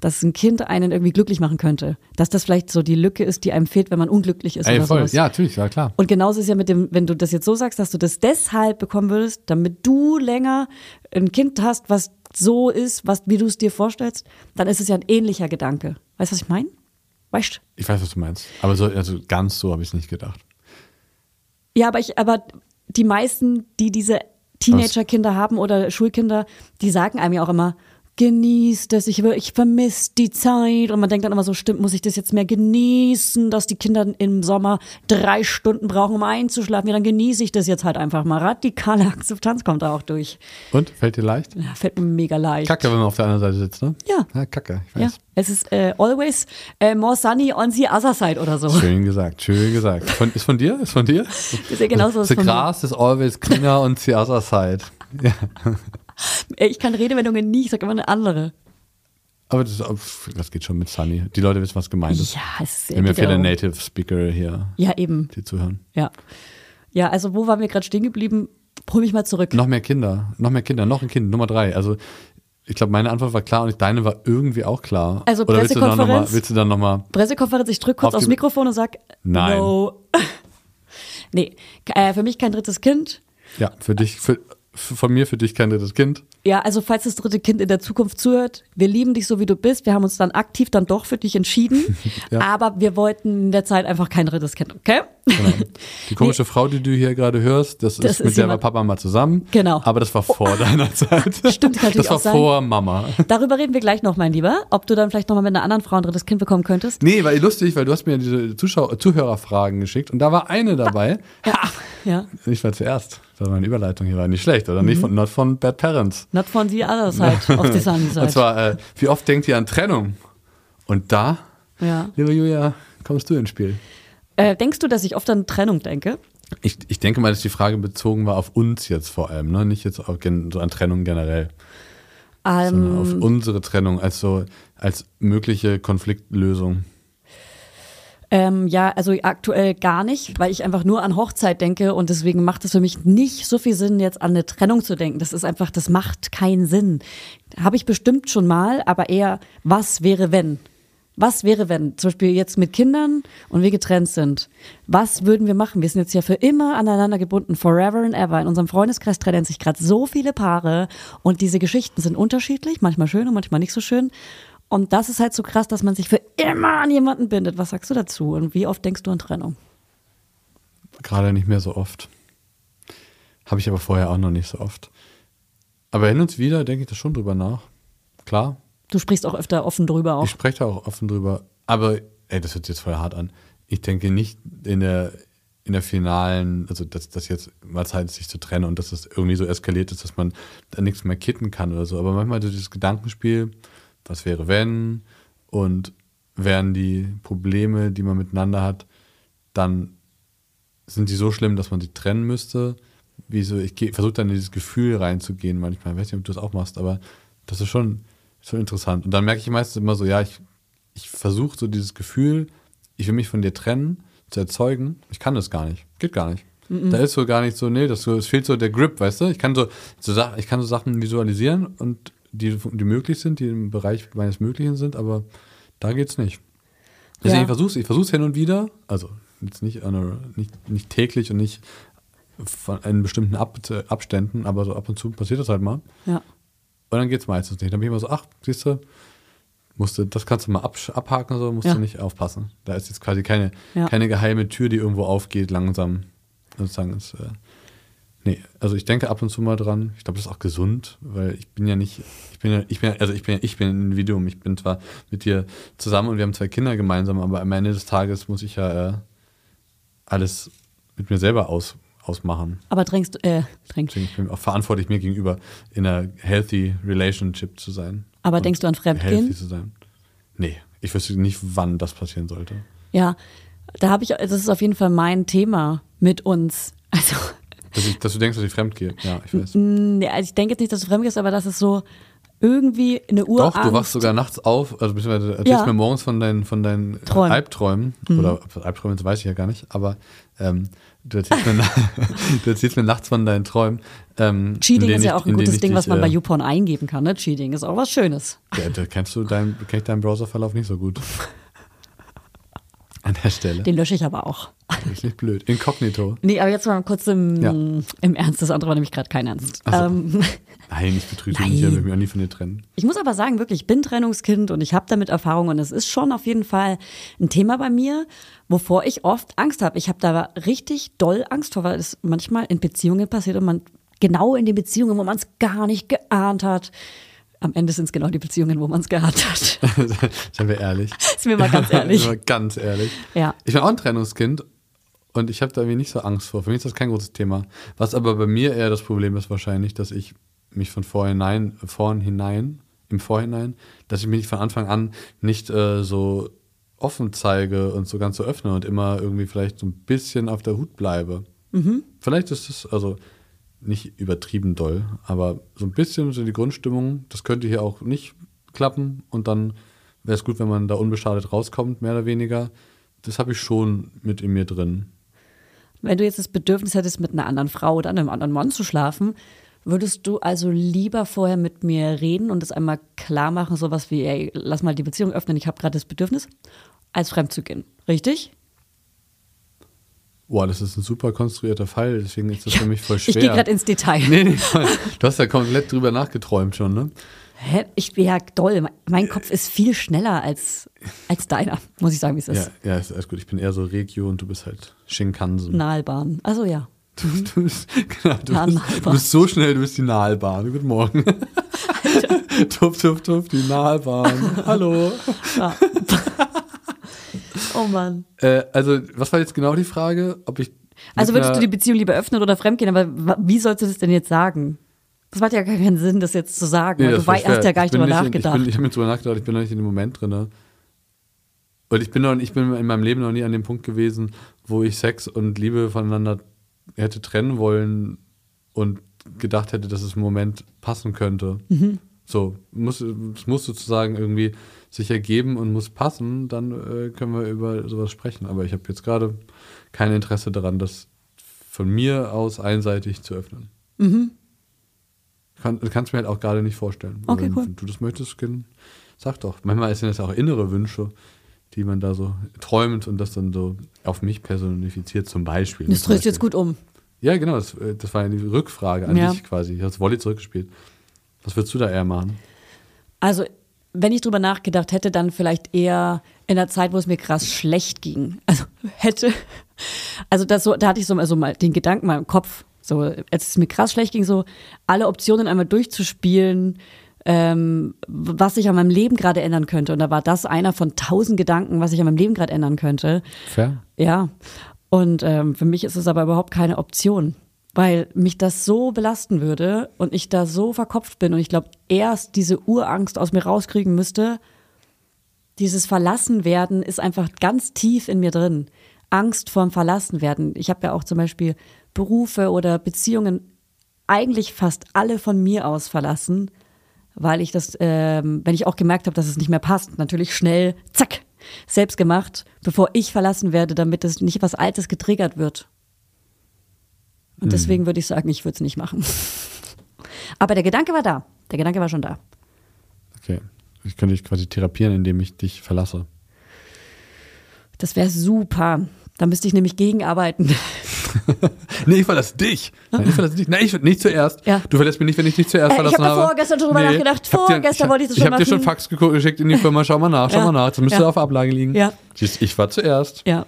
dass ein Kind einen irgendwie glücklich machen könnte, dass das vielleicht so die Lücke ist, die einem fehlt, wenn man unglücklich ist Ey, oder voll. sowas. Ja, natürlich, ja klar. Und genauso ist ja mit dem, wenn du das jetzt so sagst, dass du das deshalb bekommen würdest, damit du länger ein Kind hast, was so ist, was, wie du es dir vorstellst, dann ist es ja ein ähnlicher Gedanke. Weißt du, was ich meine? Weißt du? Ich weiß, was du meinst. Aber so, also ganz so habe ich es nicht gedacht. Ja, aber ich, aber die meisten, die diese Teenagerkinder haben oder Schulkinder, die sagen einem ja auch immer, genieß das, ich, ich vermisse die Zeit. Und man denkt dann immer so, stimmt, muss ich das jetzt mehr genießen, dass die Kinder im Sommer drei Stunden brauchen, um einzuschlafen. Ja, dann genieße ich das jetzt halt einfach mal. Radikale Akzeptanz kommt da auch durch. Und, fällt dir leicht? Ja, fällt mir mega leicht. Kacke, wenn man auf der anderen Seite sitzt, ne? Ja. Ja, Kacke, ich Ja, weiß. es ist äh, always äh, more sunny on the other side oder so. Schön gesagt, schön gesagt. Von, ist von dir? Ist von dir? ist ja genauso The grass is always greener on the other side. Ja. Ich kann Redewendungen nie, ich sag immer eine andere. Aber das, das geht schon mit Sunny. Die Leute wissen, was gemeint ist. Ja, es ist Wir haben ja viele darum. Native Speaker hier, Ja, eben. die zuhören. Ja. Ja, also wo waren wir gerade stehen geblieben? Hol mich mal zurück. Noch mehr Kinder, noch mehr Kinder, noch ein Kind, Nummer drei. Also ich glaube, meine Antwort war klar und deine war irgendwie auch klar. Also Oder willst du dann Pressekonferenz? nochmal, willst du dann nochmal, Pressekonferenz, ich drücke kurz Auf aufs Mikrofon und sag Nein. No. nee, äh, für mich kein drittes Kind. ja, für dich, für, von mir für dich kein drittes Kind. Ja, also falls das dritte Kind in der Zukunft zuhört, wir lieben dich so wie du bist. Wir haben uns dann aktiv dann doch für dich entschieden. Ja. Aber wir wollten in der Zeit einfach kein drittes Kind, okay? Genau. Die komische Frau, die du hier gerade hörst, das, Das ist, mit ist der war Papa mal zusammen. Genau. Aber das war vor deiner Zeit. Stimmt, kann natürlich Das war sein. vor Mama. Darüber reden wir gleich noch, mein Lieber. Ob du dann vielleicht nochmal mit einer anderen Frau ein drittes Kind bekommen könntest. Nee, weil lustig, weil du hast mir diese Zuschau Zuhörerfragen geschickt und da war eine dabei. Ja. Ich war zuerst. Das war eine Überleitung hier, war nicht schlecht, oder? Mhm. Nicht von, not von Bad Parents. Not von the other side, auf the sunny Und side. zwar, äh, wie oft denkt ihr an Trennung? Und da, Ja. liebe Julia, kommst du ins Spiel. Äh, denkst du, dass ich oft an Trennung denke? Ich, ich denke mal, dass die Frage bezogen war auf uns jetzt vor allem, ne? nicht jetzt auf, so an Trennung generell, sondern auf Ähm, unsere Trennung als so als mögliche Konfliktlösung. Ähm, ja, also aktuell gar nicht, weil ich einfach nur an Hochzeit denke und deswegen macht es für mich nicht so viel Sinn, jetzt an eine Trennung zu denken. Das ist einfach, das macht keinen Sinn. Habe ich bestimmt schon mal, aber eher, was wäre wenn? Was wäre, wenn zum Beispiel jetzt mit Kindern und wir getrennt sind? Was würden wir machen? Wir sind jetzt ja für immer aneinander gebunden, forever and ever. In unserem Freundeskreis trennen sich gerade so viele Paare und diese Geschichten sind unterschiedlich, manchmal schön und manchmal nicht so schön. Und das ist halt so krass, dass man sich für immer an jemanden bindet. Was sagst du dazu? Und wie oft denkst du an Trennung? Gerade nicht mehr so oft. Habe ich aber vorher auch noch nicht so oft. Aber hin und wieder denke ich da schon drüber nach. Klar, Du sprichst auch öfter offen drüber auch. Ich spreche da auch offen drüber. Aber, ey, das hört sich jetzt voll hart an. Ich denke nicht in der, in der finalen, also dass das jetzt mal Zeit ist, sich zu trennen und dass es irgendwie so eskaliert ist, dass man da nichts mehr kitten kann oder so. Aber manchmal so dieses Gedankenspiel, was wäre wenn und wären die Probleme, die man miteinander hat, dann sind die so schlimm, dass man sie trennen müsste. Wie so, ich versuche dann in dieses Gefühl reinzugehen manchmal. Ich weiß nicht, ob du das auch machst, aber das ist schon, schon interessant. Und dann merke ich meistens immer so, ja, ich, ich versuche so dieses Gefühl, ich will mich von dir trennen, zu erzeugen. Ich kann das gar nicht. Geht gar nicht. Da ist so gar nicht so, nee, das es fehlt so der Grip, weißt du? Ich kann so, so ich kann so Sachen visualisieren und die, die möglich sind, die im Bereich meines Möglichen sind, aber da geht's nicht. Deswegen Ja. ich versuch's, ich versuch's hin und wieder, also jetzt nicht, an einer, nicht, nicht täglich und nicht von in bestimmten Ab Abständen, aber so ab und zu passiert das halt mal. Ja. Und dann geht's meistens nicht. Dann bin ich immer so, ach, siehst du, musst du, das kannst du mal absch- abhaken, so musst Ja. du nicht aufpassen. Da ist jetzt quasi keine, Ja. keine geheime Tür, die irgendwo aufgeht, langsam. Sozusagen ist, äh, nee, also ich denke ab und zu mal dran. Ich glaube, das ist auch gesund, weil ich bin ja nicht, ich bin ja, ich bin, also ich bin, ja- ich bin ein Individuum. Ich bin zwar mit dir zusammen und wir haben zwei Kinder gemeinsam, aber am Ende des Tages muss ich ja äh, alles mit mir selber aus, ausmachen. Aber drängst du, äh, drängst. Deswegen bin ich auch verantwortlich mir gegenüber, in einer healthy relationship zu sein. Aber denkst du an Fremdgehen? Healthy zu sein. Nee, ich wüsste nicht, wann das passieren sollte. Ja, da habe ich, das ist auf jeden Fall mein Thema mit uns. Also, Dass, ich, dass du denkst, dass ich fremd gehe. Ja, ich weiß. nee, also ich denke jetzt nicht, dass du fremd gehst, aber das ist so irgendwie eine Uhr. Doch, du wachst sogar nachts auf, also beziehungsweise erzählst Ja. mir morgens von deinen, von deinen Träumen. Albträumen. Oder Albträumen, das weiß ich ja gar nicht, aber ähm, du, erzählst mir, du erzählst mir nachts von deinen Träumen. Ähm, in Cheating ist ja auch ein gutes Ding, was dich, man bei äh, YouPorn eingeben kann. Ne? Cheating ist auch was Schönes. Ja, da kennst du deinen, kenn ich deinen Browserverlauf nicht so gut. An der Stelle. Den lösche ich aber auch. Nicht blöd. Inkognito. Nee, aber jetzt mal kurz im, Ja. im Ernst. Das andere war nämlich gerade kein Ernst. So. Ähm, Nein, ich betrüge nicht, ich will mich auch nie von dir trennen. Ich muss aber sagen, wirklich, ich bin Trennungskind und ich habe damit Erfahrung und es ist schon auf jeden Fall ein Thema bei mir, wovor ich oft Angst habe. Ich habe da richtig doll Angst vor, weil es manchmal in Beziehungen passiert und man genau in den Beziehungen, wo man es gar nicht geahnt hat, am Ende sind es genau die Beziehungen, wo man es gehabt hat. Seien wir ehrlich. Sind wir mal ganz ehrlich. Sind wir ganz ehrlich. Ja. Ich bin auch ein Trennungskind und ich habe da irgendwie nicht so Angst vor. Für mich ist das kein großes Thema. Was aber bei mir eher das Problem ist wahrscheinlich, dass ich mich von vorhinein, vorhinein, im Vorhinein, dass ich mich von Anfang an nicht äh, so offen zeige und so ganz so öffne und immer irgendwie vielleicht so ein bisschen auf der Hut bleibe. Vielleicht ist es, also nicht übertrieben doll, aber so ein bisschen so die Grundstimmung, das könnte hier auch nicht klappen und dann wäre es gut, wenn man da unbeschadet rauskommt, mehr oder weniger. Das habe ich schon mit in mir drin. Wenn du jetzt das Bedürfnis hättest, mit einer anderen Frau oder einem anderen Mann zu schlafen, würdest du also lieber vorher mit mir reden und es einmal klar machen, sowas wie, ey, lass mal die Beziehung öffnen, ich habe gerade das Bedürfnis, als fremd zu gehen. Richtig? Boah, das ist ein super konstruierter Fall, deswegen ist das für mich voll schwer. Ich gehe gerade ins Detail. nee, nee, du hast ja komplett drüber nachgeträumt schon, ne? Hä? Ich bin ja doll. Mein Kopf ist viel schneller als, als deiner, muss ich sagen, wie es Ja, ist. ja, ist alles gut. Ich bin eher so Regio und du bist halt Shinkansen. Nahelbahn. Also ja. Du, du, bist, genau, du, Ja, bist, du bist so schnell, du bist die Nahelbahn. Guten Morgen. tuff, tuff, tuff, die Nahelbahn. Hallo. ja. Oh Mann. Äh, also, was war jetzt genau die Frage? Ob ich. Also würdest du die Beziehung lieber öffnen oder fremdgehen? Aber wie sollst du das denn jetzt sagen? Das macht ja gar keinen Sinn, das jetzt zu sagen. das du schwer. hast ja gar nicht Ich drüber in- nachgedacht. Ich, bin, ich habe mir drüber nachgedacht, ich bin noch nicht in dem Moment drin. Ne? Und ich bin, noch, ich bin in meinem Leben noch nie an dem Punkt gewesen, wo ich Sex und Liebe voneinander hätte trennen wollen und gedacht hätte, dass es im Moment passen könnte. Mhm. So, muss, es muss sozusagen irgendwie sich ergeben und muss passen, dann äh, können wir über sowas sprechen. Aber ich habe jetzt gerade kein Interesse daran, das von mir aus einseitig zu öffnen. Kann, kannst mir halt auch gerade nicht vorstellen. Okay, wenn, cool. wenn du das möchtest, Kind, sag doch. Manchmal sind das auch innere Wünsche, die man da so träumt und das dann so auf mich personifiziert, zum Beispiel. das Zum drehst du jetzt gut um. Ja, genau, das, äh, das war ja die Rückfrage an Ja. dich quasi. Ich habe das Volley zurückgespielt. Was würdest du da eher machen? Also, wenn ich drüber nachgedacht hätte, dann vielleicht eher in der Zeit, wo es mir krass schlecht ging. Also hätte, also das so, da hatte ich so, also mal den Gedanken mal im Kopf, so als es mir krass schlecht ging, so alle Optionen einmal durchzuspielen, ähm, was sich an meinem Leben gerade ändern könnte. Und da war das einer von tausend Gedanken, was sich an meinem Leben gerade ändern könnte. Fair? Ja. Und ähm, für mich ist es aber überhaupt keine Option, weil mich das so belasten würde und ich da so verkopft bin und ich glaube, erst diese Urangst aus mir rauskriegen müsste. Dieses Verlassenwerden ist einfach ganz tief in mir drin. Angst vorm Verlassenwerden. Ich habe ja auch zum Beispiel Berufe oder Beziehungen eigentlich fast alle von mir aus verlassen, weil ich das, ähm, wenn ich auch gemerkt habe, dass es nicht mehr passt, natürlich schnell, zack, selbst gemacht, bevor ich verlassen werde, damit es nicht was Altes getriggert wird. Und deswegen würde ich sagen, ich würde es nicht machen. Aber der Gedanke war da. Der Gedanke war schon da. Okay. Ich könnte dich quasi therapieren, indem ich dich verlasse. Das wäre super. Da müsste ich nämlich gegenarbeiten. Nee, ich verlasse dich. Nein, ich verlasse dich. Nein, ich nicht zuerst. Ja. Du verlässt mich nicht, wenn ich dich zuerst Äh, ich verlassen hab da habe. vorgestern schon drüber nachgedacht. ich hab Vorgestern ich, wollte ich das Ich schon habe dir schon. Fax geschickt in die Firma. Schau mal nach, schau Ja. mal nach. Das müsste Ja. auf Ablage liegen. Ja. Ich war zuerst. Ja.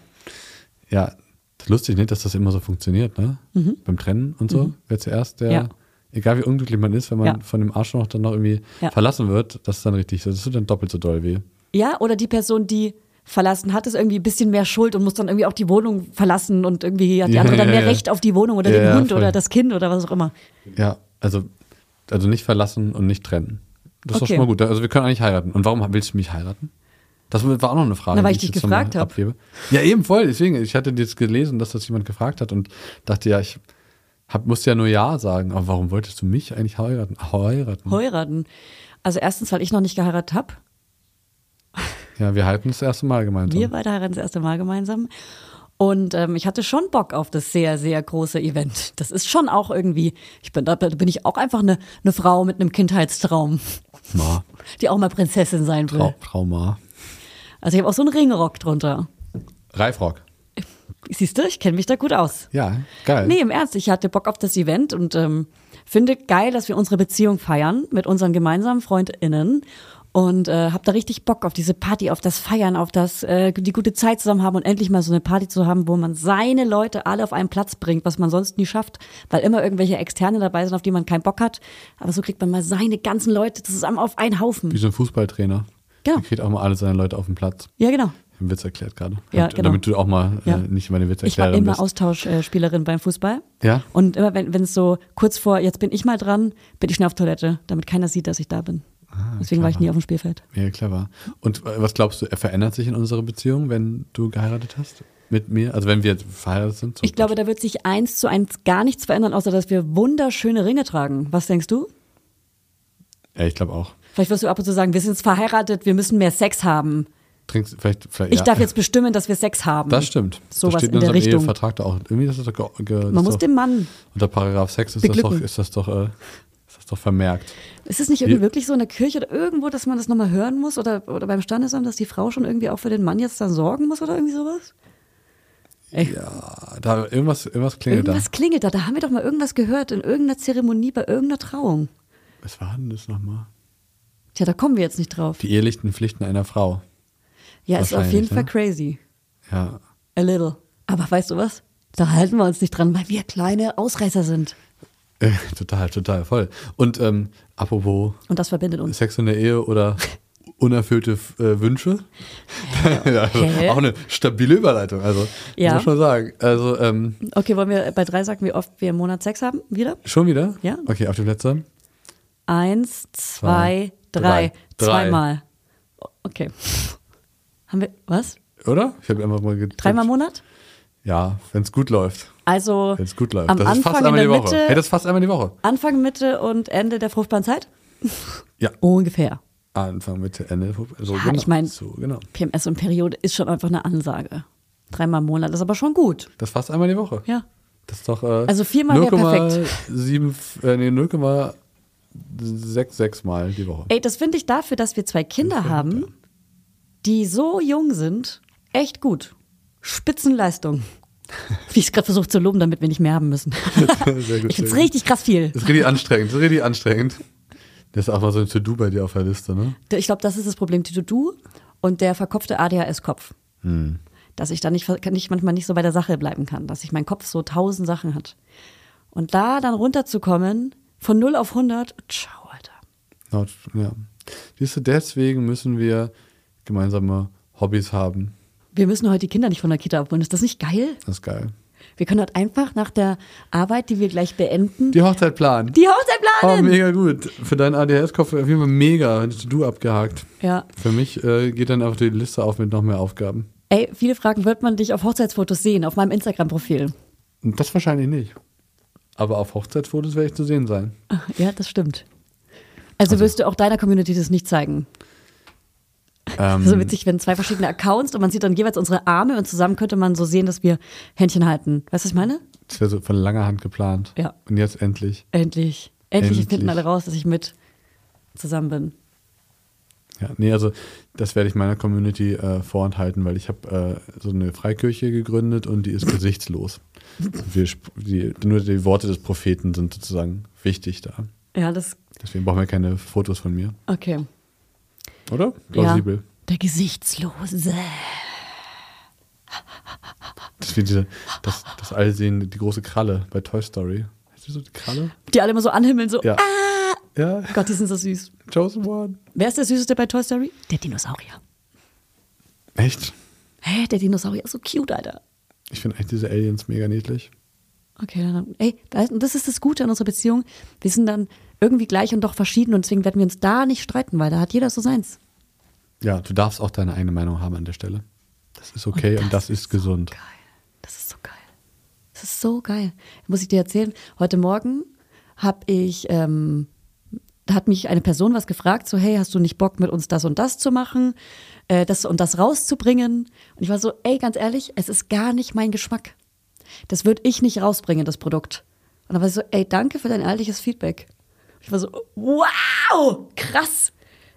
Ja, das ist lustig, nicht, dass das immer so funktioniert, ne? Beim Trennen und so. Wer zuerst, der, Mhm. Ja. egal wie unglücklich man ist, wenn man Ja. von dem Arschloch dann noch irgendwie Ja. verlassen wird, das ist dann richtig so. Das tut dann doppelt so doll weh. Ja, oder die Person, die verlassen hat, ist irgendwie ein bisschen mehr schuld und muss dann irgendwie auch die Wohnung verlassen und irgendwie hat die andere dann mehr. Recht auf die Wohnung oder den Hund voll. oder das Kind oder was auch immer. Ja, also, also nicht verlassen und nicht trennen. Das ist doch Okay. schon mal gut. Also wir können eigentlich heiraten. Und warum willst du mich heiraten? Das war auch noch eine Frage. Na, weil die ich dich gefragt hab. abhebe. Ja, eben voll. Deswegen, ich hatte jetzt gelesen, dass das jemand gefragt hat und dachte, ja, ich hab, musste ja nur Ja sagen. Aber warum wolltest du mich eigentlich heiraten? Heiraten? Heiraten. Also erstens, weil ich noch nicht geheiratet habe. Ja, wir halten das erste Mal gemeinsam. Wir beide heiraten das erste Mal gemeinsam. Und ähm, ich hatte schon Bock auf das sehr, sehr große Event. Das ist schon auch irgendwie, ich bin, da bin ich auch einfach eine, eine Frau mit einem Kindheitstraum, Ma, die auch mal Prinzessin sein will. Trau, Trauma. Also ich habe auch so einen Ringrock drunter. Reifrock. Siehst du, ich kenne mich da gut aus. Ja, geil. Nee, im Ernst, ich hatte Bock auf das Event und ähm, finde geil, dass wir unsere Beziehung feiern mit unseren gemeinsamen FreundInnen Und äh, habe da richtig Bock auf diese Party, auf das Feiern, auf das äh, die gute Zeit zusammen haben und endlich mal so eine Party zu haben, wo man seine Leute alle auf einen Platz bringt, was man sonst nie schafft, weil immer irgendwelche Externe dabei sind, auf die man keinen Bock hat. Aber so kriegt man mal seine ganzen Leute zusammen auf einen Haufen. Wie so ein Fußballtrainer. Genau. Kriegt auch mal alle seine Leute auf den Platz. Ja, genau. Einen Witz erklärt gerade. Ja, genau. damit du auch mal Ja. äh, nicht meine Witze Ich war immer bist. Austauschspielerin beim Fußball. Ja? Und immer wenn wenn es so kurz vor, jetzt bin ich mal dran, bin ich schnell auf Toilette, damit keiner sieht, dass ich da bin. Deswegen war ich clever. nie auf dem Spielfeld. Ja, clever. Und äh, was glaubst du, er verändert sich in unserer Beziehung, wenn du geheiratet hast? Mit mir? Also wenn wir verheiratet sind? So Ich glaube, da wird sich eins zu eins gar nichts verändern, außer dass wir wunderschöne Ringe tragen. Was denkst du? Ja, ich glaube auch. Vielleicht wirst du ab und zu sagen, wir sind jetzt verheiratet, wir müssen mehr Sex haben. Trinkst vielleicht, vielleicht Ich ja. darf jetzt bestimmen, dass wir Sex haben. Das stimmt. Sowas das steht in in der Richtung. Ehevertrag da auch. Irgendwie ist das doch, ge- Man muss doch, dem Mann. unter Paragraph 6 ist das doch, beglücken. ist das doch, äh, ist doch vermerkt. Ist es nicht irgendwie Wie- wirklich so in der Kirche oder irgendwo, dass man das nochmal hören muss oder, oder beim Standesamt, dass die Frau schon irgendwie auch für den Mann jetzt dann sorgen muss oder irgendwie sowas? Ey, Ja, da irgendwas, irgendwas klingelt irgendwas klingelt da. Da haben wir doch mal irgendwas gehört in irgendeiner Zeremonie bei irgendeiner Trauung. da. Was war denn das nochmal? Tja, da kommen wir jetzt nicht drauf. Die ehelichen Pflichten einer Frau. Ja, ist auf jeden Fall ne? crazy. Ja. A little. Aber weißt du was? Da halten wir uns nicht dran, weil wir kleine Ausreißer sind. Äh, total, total, voll. Und ähm, apropos Und das verbindet uns. Sex in der Ehe oder unerfüllte äh, Wünsche. ja, also auch eine stabile Überleitung, also Ja. muss man schon sagen. Also ähm, Okay, wollen wir bei drei sagen, wie oft wir im Monat Sex haben? Wieder? schon wieder? Ja. Okay, auf die Plätze. Eins, zwei, Zwei, drei. drei. Zweimal. Okay. Haben wir, was? Oder? Ich habe einfach mal getippt. Dreimal im Monat? Ja, wenn es gut läuft. Also Wenn es gut läuft. am das ist fast Anfang in einmal der die Woche. Mitte, Hey, das ist fast einmal die Woche. Anfang, Mitte und Ende der fruchtbaren Zeit? Ja. Ungefähr. Anfang, Mitte, Ende. So, Ja, genau. ich mein- so, genau. PMS und Periode ist schon einfach eine Ansage. Dreimal im Monat ist aber schon gut. Das ist fast einmal die Woche. Ja. Das ist doch. Äh, Also viermal wär perfekt. 0,7, äh, nee, 0,66 Mal die Woche. Ey, das finde ich dafür, dass wir zwei Kinder haben, die so jung sind, echt gut. Spitzenleistung. Wie ich es gerade versucht zu loben, damit wir nicht mehr haben müssen. Sehr gut. Ich finde es richtig krass viel. Das ist richtig anstrengend. Das ist richtig anstrengend. Das ist auch mal so ein To-Do bei dir auf der Liste, ne? Ich glaube, das ist das Problem, die To-Do und der verkopfte ADHS-Kopf. Dass ich da nicht, nicht manchmal nicht so bei der Sache bleiben kann, dass ich mein Kopf so tausend Sachen hat. Und da dann runterzukommen, von 0 auf 100, ciao, Alter. Ja. Siehst du, deswegen müssen wir gemeinsame Hobbys haben. Wir müssen heute die Kinder nicht von der Kita abholen. Ist das nicht geil? Das ist geil. Wir können heute einfach nach der Arbeit, die wir gleich beenden, Die Hochzeit planen. die Hochzeit Oh, planen. mega gut. Für deinen ADHS-Kopf auf jeden Fall mega. Hättest du abgehakt. ja. Für mich äh, geht dann auf die Liste auf mit noch mehr Aufgaben. Ey, viele fragen, wird man dich auf Hochzeitsfotos sehen, auf meinem Instagram-Profil? Das wahrscheinlich nicht. Aber auf Hochzeitsfotos werde ich zu sehen sein. Ja, das stimmt. Also, wirst du auch deiner Community das nicht zeigen. Ähm, So witzig, wenn zwei verschiedene Accounts und man sieht dann jeweils unsere Arme und zusammen könnte man so sehen, dass wir Händchen halten. Weißt du, was ich meine? Das wäre so von langer Hand geplant. Ja. Und jetzt endlich. Endlich. Endlich, Endlich. finden alle raus, dass ich mit zusammen bin. Ja, nee, also das werde ich meiner Community äh, vorenthalten, weil ich habe äh, so eine Freikirche gegründet und die ist gesichtslos. Wir, die, nur die Worte des Propheten sind sozusagen wichtig da. Ja, das, Deswegen brauchen wir keine Fotos von mir. okay. Oder? Plausibel. Ja, der Gesichtslose. Das ist wie diese, das, das Allsehende, die große Kralle bei Toy Story. Heißt die so die Kralle? Die alle immer so anhimmeln, so. Ja. Ja, Gott, die sind so süß. Chosen One. Wer ist der süßeste bei Toy Story? Der Dinosaurier. Echt? Hä, der Dinosaurier ist so cute, Alter. Ich finde eigentlich diese Aliens mega niedlich. Okay, dann, ey, das das ist das Gute an unserer Beziehung. Wir sind dann irgendwie gleich und doch verschieden und deswegen werden wir uns da nicht streiten, weil da hat jeder so seins. Ja, du darfst auch deine eigene Meinung haben an der Stelle. Das ist okay und das, ist gesund. Geil. Das ist so geil. Das ist so geil. Muss ich dir erzählen? Heute Morgen habe ich, ähm, da hat mich eine Person was gefragt, so, hey, hast du nicht Bock, mit uns das und das zu machen, äh, das und das rauszubringen? Und ich war so, ey, ganz ehrlich, es ist gar nicht mein Geschmack. Das würde ich nicht rausbringen, das Produkt. Und dann war ich so, ey, danke für dein ehrliches Feedback. Ich war so, wow, krass.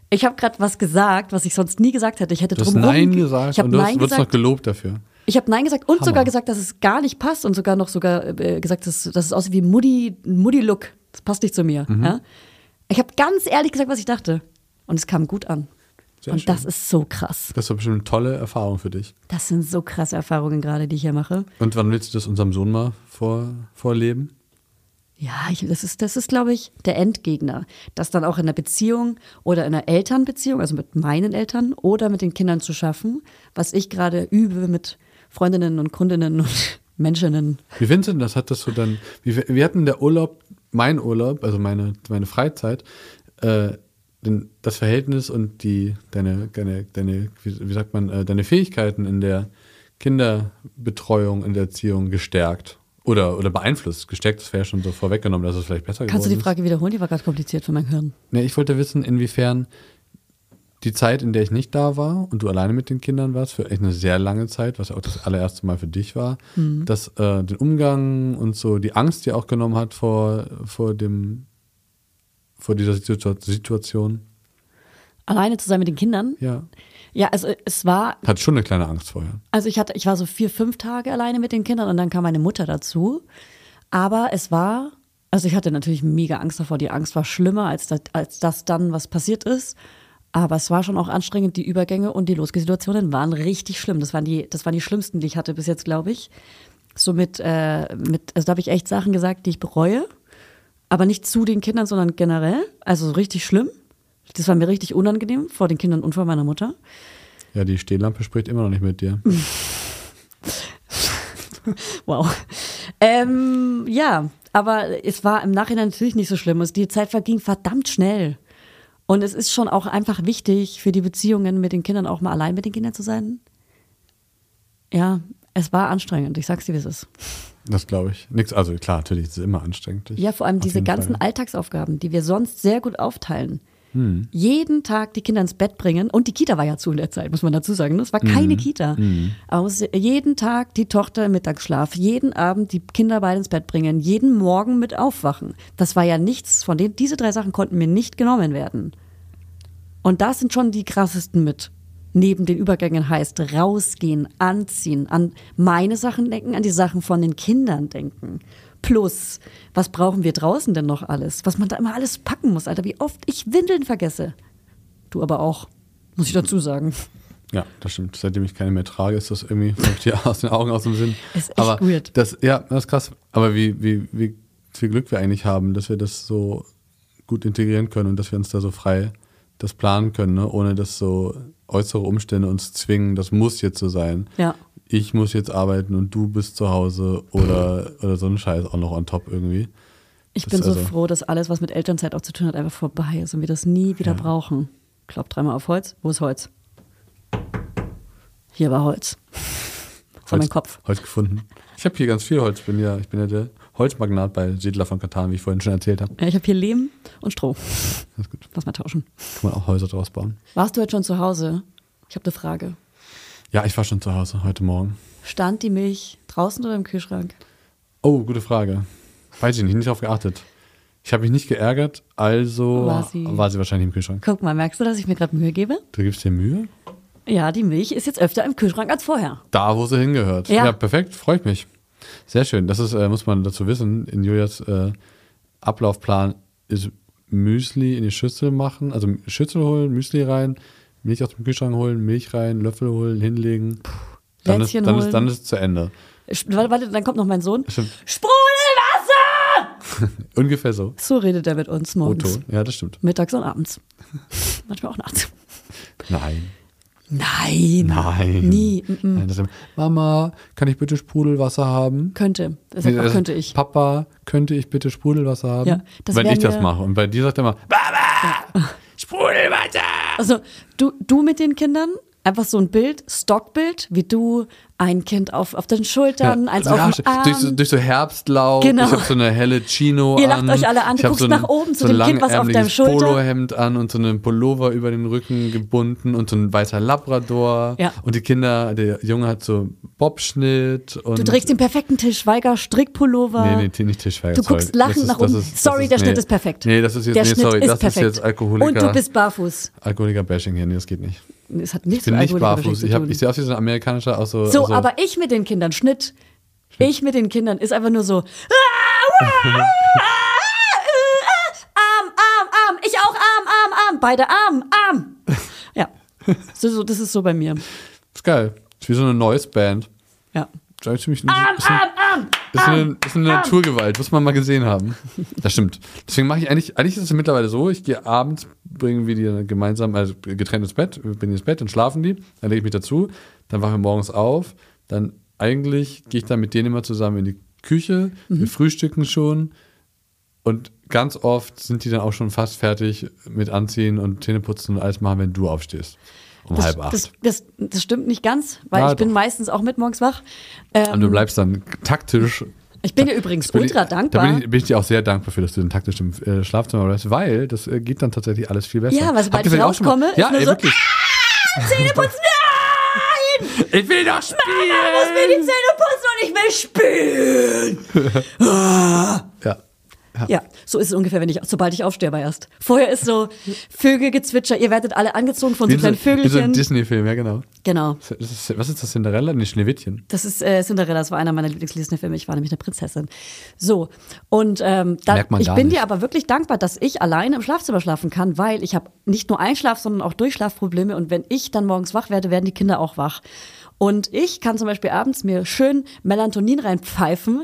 Ich habe gerade was gesagt, was ich sonst nie gesagt hätte. Ich hätte Du hast drumherum- Nein gesagt Ich habe und du hast, Nein wirst noch gesagt. gelobt dafür. Ich habe Nein gesagt und Hammer. sogar gesagt, dass es gar nicht passt und sogar noch sogar äh, gesagt, dass, dass es aussieht wie Mutti, ein Mutti-Look. Das passt nicht zu mir. Mhm. Ja? Ich habe ganz ehrlich gesagt, was ich dachte. Und es kam gut an. Sehr und schön. das ist so krass. Das war bestimmt eine tolle Erfahrung für dich. Das sind so krasse Erfahrungen gerade, die ich hier mache. Und wann willst du das unserem Sohn mal vor, vorleben? Ja, ich, das ist, das ist, glaube ich, der Endgegner. Das dann auch in einer Beziehung oder in einer Elternbeziehung, also mit meinen Eltern oder mit den Kindern zu schaffen, was ich gerade übe mit Freundinnen und Kundinnen und Menschinnen. Wie findest du denn das? Hat das so dann, wie, wir hatten der Urlaub, mein Urlaub, also meine, meine Freizeit, äh, das Verhältnis und die, deine, deine, deine wie, sagt man, äh, deine Fähigkeiten in der Kinderbetreuung, in der Erziehung gestärkt oder, oder beeinflusst. Gestärkt, das wäre ja schon so vorweggenommen, dass es vielleicht besser Kannst du die geworden Frage wiederholen? Die war gerade kompliziert für mein Hirn. ist. Nee, ich wollte wissen, inwiefern die Zeit, in der ich nicht da war und du alleine mit den Kindern warst, für echt eine sehr lange Zeit, was auch das allererste Mal für dich war, dass äh, den Umgang und so die Angst dir auch genommen hat vor, vor dem, vor dieser Situa Situation. Alleine zu sein mit den Kindern? Ja. Ja, also es war, Hat schon eine kleine Angst vorher. also ich hatte, ich war so vier, fünf Tage alleine mit den Kindern und dann kam meine Mutter dazu. Aber es war, also ich hatte natürlich mega Angst davor. Die Angst war schlimmer als das, als das dann, was passiert ist. Aber es war schon auch anstrengend. Die Übergänge und die Losgesituationen waren richtig schlimm. Das waren die, das waren die schlimmsten, die ich hatte bis jetzt, glaube ich. So mit, äh, mit, also da habe ich echt Sachen gesagt, die ich bereue. Aber nicht zu den Kindern, sondern generell. Also so richtig schlimm. Das war mir richtig unangenehm vor den Kindern und vor meiner Mutter. Ja, die Stehlampe spricht immer noch nicht mit dir. Wow. Ähm, ja, aber es war im Nachhinein natürlich nicht so schlimm. Es- Die Zeit verging verdammt schnell. Und es ist schon auch einfach wichtig für die Beziehungen mit den Kindern auch mal allein mit den Kindern zu sein. Ja, es war anstrengend. Ich sag's dir, wie es ist. Das glaube ich. Nix, also klar, natürlich ist es immer anstrengend. Ja, vor allem diese ganzen Fall. Alltagsaufgaben, die wir sonst sehr gut aufteilen. Hm. Jeden Tag die Kinder ins Bett bringen. Und die Kita war ja zu in der Zeit, muss man dazu sagen. ne? Es war keine Mhm. Kita. Man muss jeden Tag die Tochter im Mittagsschlaf, jeden Abend die Kinder beide ins Bett bringen, jeden Morgen mit aufwachen. Das war ja nichts von denen. Diese drei Sachen konnten mir nicht genommen werden. Und das sind schon die krassesten mit. Neben den Übergängen heißt rausgehen, anziehen, an meine Sachen denken, an die Sachen von den Kindern denken. Plus, was brauchen wir draußen denn noch alles? Was man da immer alles packen muss, Alter, wie oft ich Windeln vergesse. Du aber auch, muss ich dazu sagen. Ja, das stimmt. Seitdem ich keine mehr trage, ist das irgendwie aus den Augen, aus dem Sinn. Ist echt Aber weird. Das, ja, das ist krass. Aber wie, wie, wie viel Glück wir eigentlich haben, dass wir das so gut integrieren können und dass wir uns da so frei das planen können, ne? ohne dass so äußere Umstände uns zwingen, das muss jetzt so sein. Ja. Ich muss jetzt arbeiten und du bist zu Hause oder, oder so ein Scheiß auch noch on top irgendwie. Ich Das bin so also- froh, dass alles, was mit Elternzeit auch zu tun hat, einfach vorbei ist und wir das nie wieder Ja. brauchen. Klapp dreimal auf Holz. Wo ist Holz? Hier war Holz. Das war mein Kopf. Holz gefunden. Ich habe hier ganz viel Holz. Bin ja, ich bin ja der Holzmagnat bei Siedler von Katan, wie ich vorhin schon erzählt habe. Ja, ich habe hier Lehm und Stroh. Das ist gut. Lass mal tauschen. Kann man auch Häuser draus bauen. Warst du heute schon zu Hause? Ich habe eine Frage. Ja, ich war schon zu Hause heute Morgen. Stand die Milch draußen oder im Kühlschrank? Oh, gute Frage. Weiß ich nicht, nicht darauf geachtet. Ich habe mich nicht geärgert, also War sie- wahrscheinlich im Kühlschrank. Guck mal, merkst du, dass ich mir gerade Mühe gebe? Du gibst dir Mühe? Ja, die Milch ist jetzt öfter im Kühlschrank als vorher. Da, wo sie hingehört. Ja. Ja, perfekt, freut mich. Sehr schön. Das ist, äh, muss man dazu wissen, in Julias äh, Ablaufplan ist Müsli in die Schüssel machen, also Schüssel holen, Müsli rein, Milch aus dem Kühlschrank holen, Milch rein, Löffel holen, hinlegen. Dann ist, dann, holen. ist, dann ist es zu Ende. Warte, warte, dann kommt noch mein Sohn. Stimmt. Sprudelwasser! Ungefähr so. So redet er mit uns morgens. Otto. Ja, das stimmt. Mittags und abends. Manchmal auch nachts. Nein. Nein. Nein. Nie. Mm -mm. Nein das ist, Mama, kann ich bitte Sprudelwasser haben? Könnte. Das auch, Also, könnte ich. Papa, könnte ich bitte Sprudelwasser haben? Ja, das Wenn ich das mache. Und bei dir sagt er immer, Mama, Sprudelwasser! Also, du, du mit den Kindern, einfach so ein Bild, Stockbild, wie du ein Kind auf, auf den Schultern, eins auf dem Arm. durch, so, durch so Herbstlaub. Genau. Ich habe so eine helle Chino Ihr lacht an. euch alle an, du guckst so nach oben zu so dem Kind, was auf deinem Schulter- Polohemd an und so einen Pullover über den Rücken gebunden und so ein weißer Labrador. Ja. Und die Kinder, der Junge hat so Bobschnitt. Und du trägst den perfekten Tischweiger Strickpullover. Nee, nee, nicht Tischweiger. Du guckst sorry. lachend Das ist- nach oben. ist- sorry, ist- der Schnitt nee. ist perfekt. Nee, das ist jetzt, der nee, Schnitt sorry, ist das perfekt. ist jetzt Alkoholiker. Und du bist barfuß. Alkoholiker-Bashing hier, nee, das geht nicht. Es hat Ich nichts bin mit nicht barfuß. Ich, hab, ich sehe aus wie so ein amerikanischer, auch so. So, also, aber ich mit den Kindern, Schnitt. Ich mit den Kindern ist einfach nur so. "Ah, Arm, Arm, Arm, ich auch Arm, Arm, Arm, beide Arm, Arm. Ja, so, so, das ist so bei mir. Ist geil. Ist wie so eine Noise-Band. Ja. Eigentlich ziemlich- ist ein- ist ein- ist eine, ist eine Naturgewalt, muss man mal gesehen haben. Das stimmt. Deswegen mache ich eigentlich, eigentlich ist es mittlerweile so, ich gehe abends, bringen wir die gemeinsam, also getrennt ins Bett, die ins Bett, dann schlafen die, dann lege ich mich dazu, dann wachen wir morgens auf, dann eigentlich gehe ich dann mit denen immer zusammen in die Küche, wir frühstücken schon und ganz oft sind die dann auch schon fast fertig mit Anziehen und Zähneputzen und alles machen, wenn du aufstehst. Um Das, halb acht. das, das, das stimmt nicht ganz, weil Ja, ich bin doch. meistens auch mit morgens wach. Ähm, und du bleibst dann taktisch ich bin dir übrigens bin ultra ich, dankbar. Da bin ich, bin ich dir auch sehr dankbar für, dass du den taktisch im äh, Schlafzimmer bleibst, weil das äh, geht dann tatsächlich alles viel besser. Ja, weil sobald Habt ihr ich rauskomme, ist ja, nur ey, so, wirklich. Zähneputzen, nein! Ich will doch spielen! Ich muss mir die Zähne putzen und ich will spielen. Ja. Ja, so ist es ungefähr, wenn ich, sobald ich aufstehe, aber erst. Vorher ist so Vögelgezwitscher, ihr werdet alle angezogen von so Wie so, kleinen wie so ein Vögelchen. Disney-Film, ja genau. genau. Ist, was ist das, Cinderella? Nee, Schneewittchen. Das ist äh, Cinderella, das war einer meiner Lieblings-Disney-Filme. Ich war nämlich eine Prinzessin. So, und ähm, da, Merkt man ich bin nicht. dir aber wirklich dankbar, dass ich alleine im Schlafzimmer schlafen kann, weil ich habe nicht nur Einschlaf, sondern auch Durchschlafprobleme. Und wenn ich dann morgens wach werde, werden die Kinder auch wach. Und ich kann zum Beispiel abends mir schön Melatonin reinpfeifen.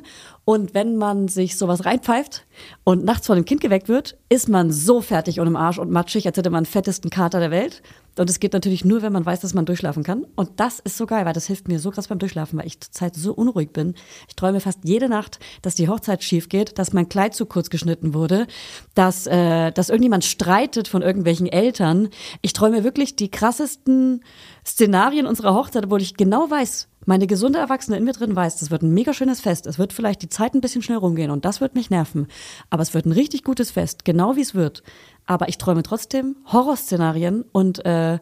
Und wenn man sich sowas reinpfeift und nachts von dem Kind geweckt wird, ist man so fertig und im Arsch und matschig, als hätte man den fettesten Kater der Welt. Und es geht natürlich nur, wenn man weiß, dass man durchschlafen kann. Und das ist so geil, weil das hilft mir so krass beim Durchschlafen, weil ich zurzeit so unruhig bin. Ich träume fast jede Nacht, dass die Hochzeit schief geht, dass mein Kleid zu kurz geschnitten wurde, dass, äh, dass irgendjemand streitet von irgendwelchen Eltern. Ich träume wirklich die krassesten Szenarien unserer Hochzeit, obwohl ich genau weiß, meine gesunde Erwachsene in mir drin weiß, das wird ein mega schönes Fest. Es wird vielleicht die Zeit ein bisschen schnell rumgehen und das wird mich nerven. Aber es wird ein richtig gutes Fest, genau wie es wird. Aber ich träume trotzdem Horrorszenarien und, äh,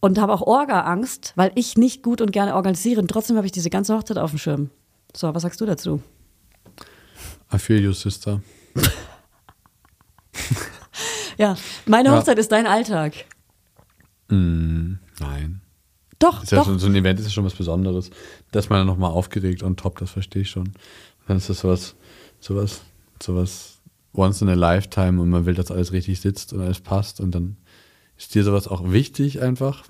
und habe auch Orga-Angst, weil ich nicht gut und gerne organisiere. Und trotzdem habe ich diese ganze Hochzeit auf dem Schirm. So, was sagst du dazu? I feel you, sister. Ja, meine Ja. Hochzeit ist dein Alltag. Mm, nein. Doch, Ist ja doch. schon, so ein Event ist ja schon was Besonderes. Dass man dann nochmal aufgeregt und top, das verstehe ich schon. Dann ist das sowas, sowas, sowas once in a lifetime und man will, dass alles richtig sitzt und alles passt und dann ist dir sowas auch wichtig einfach.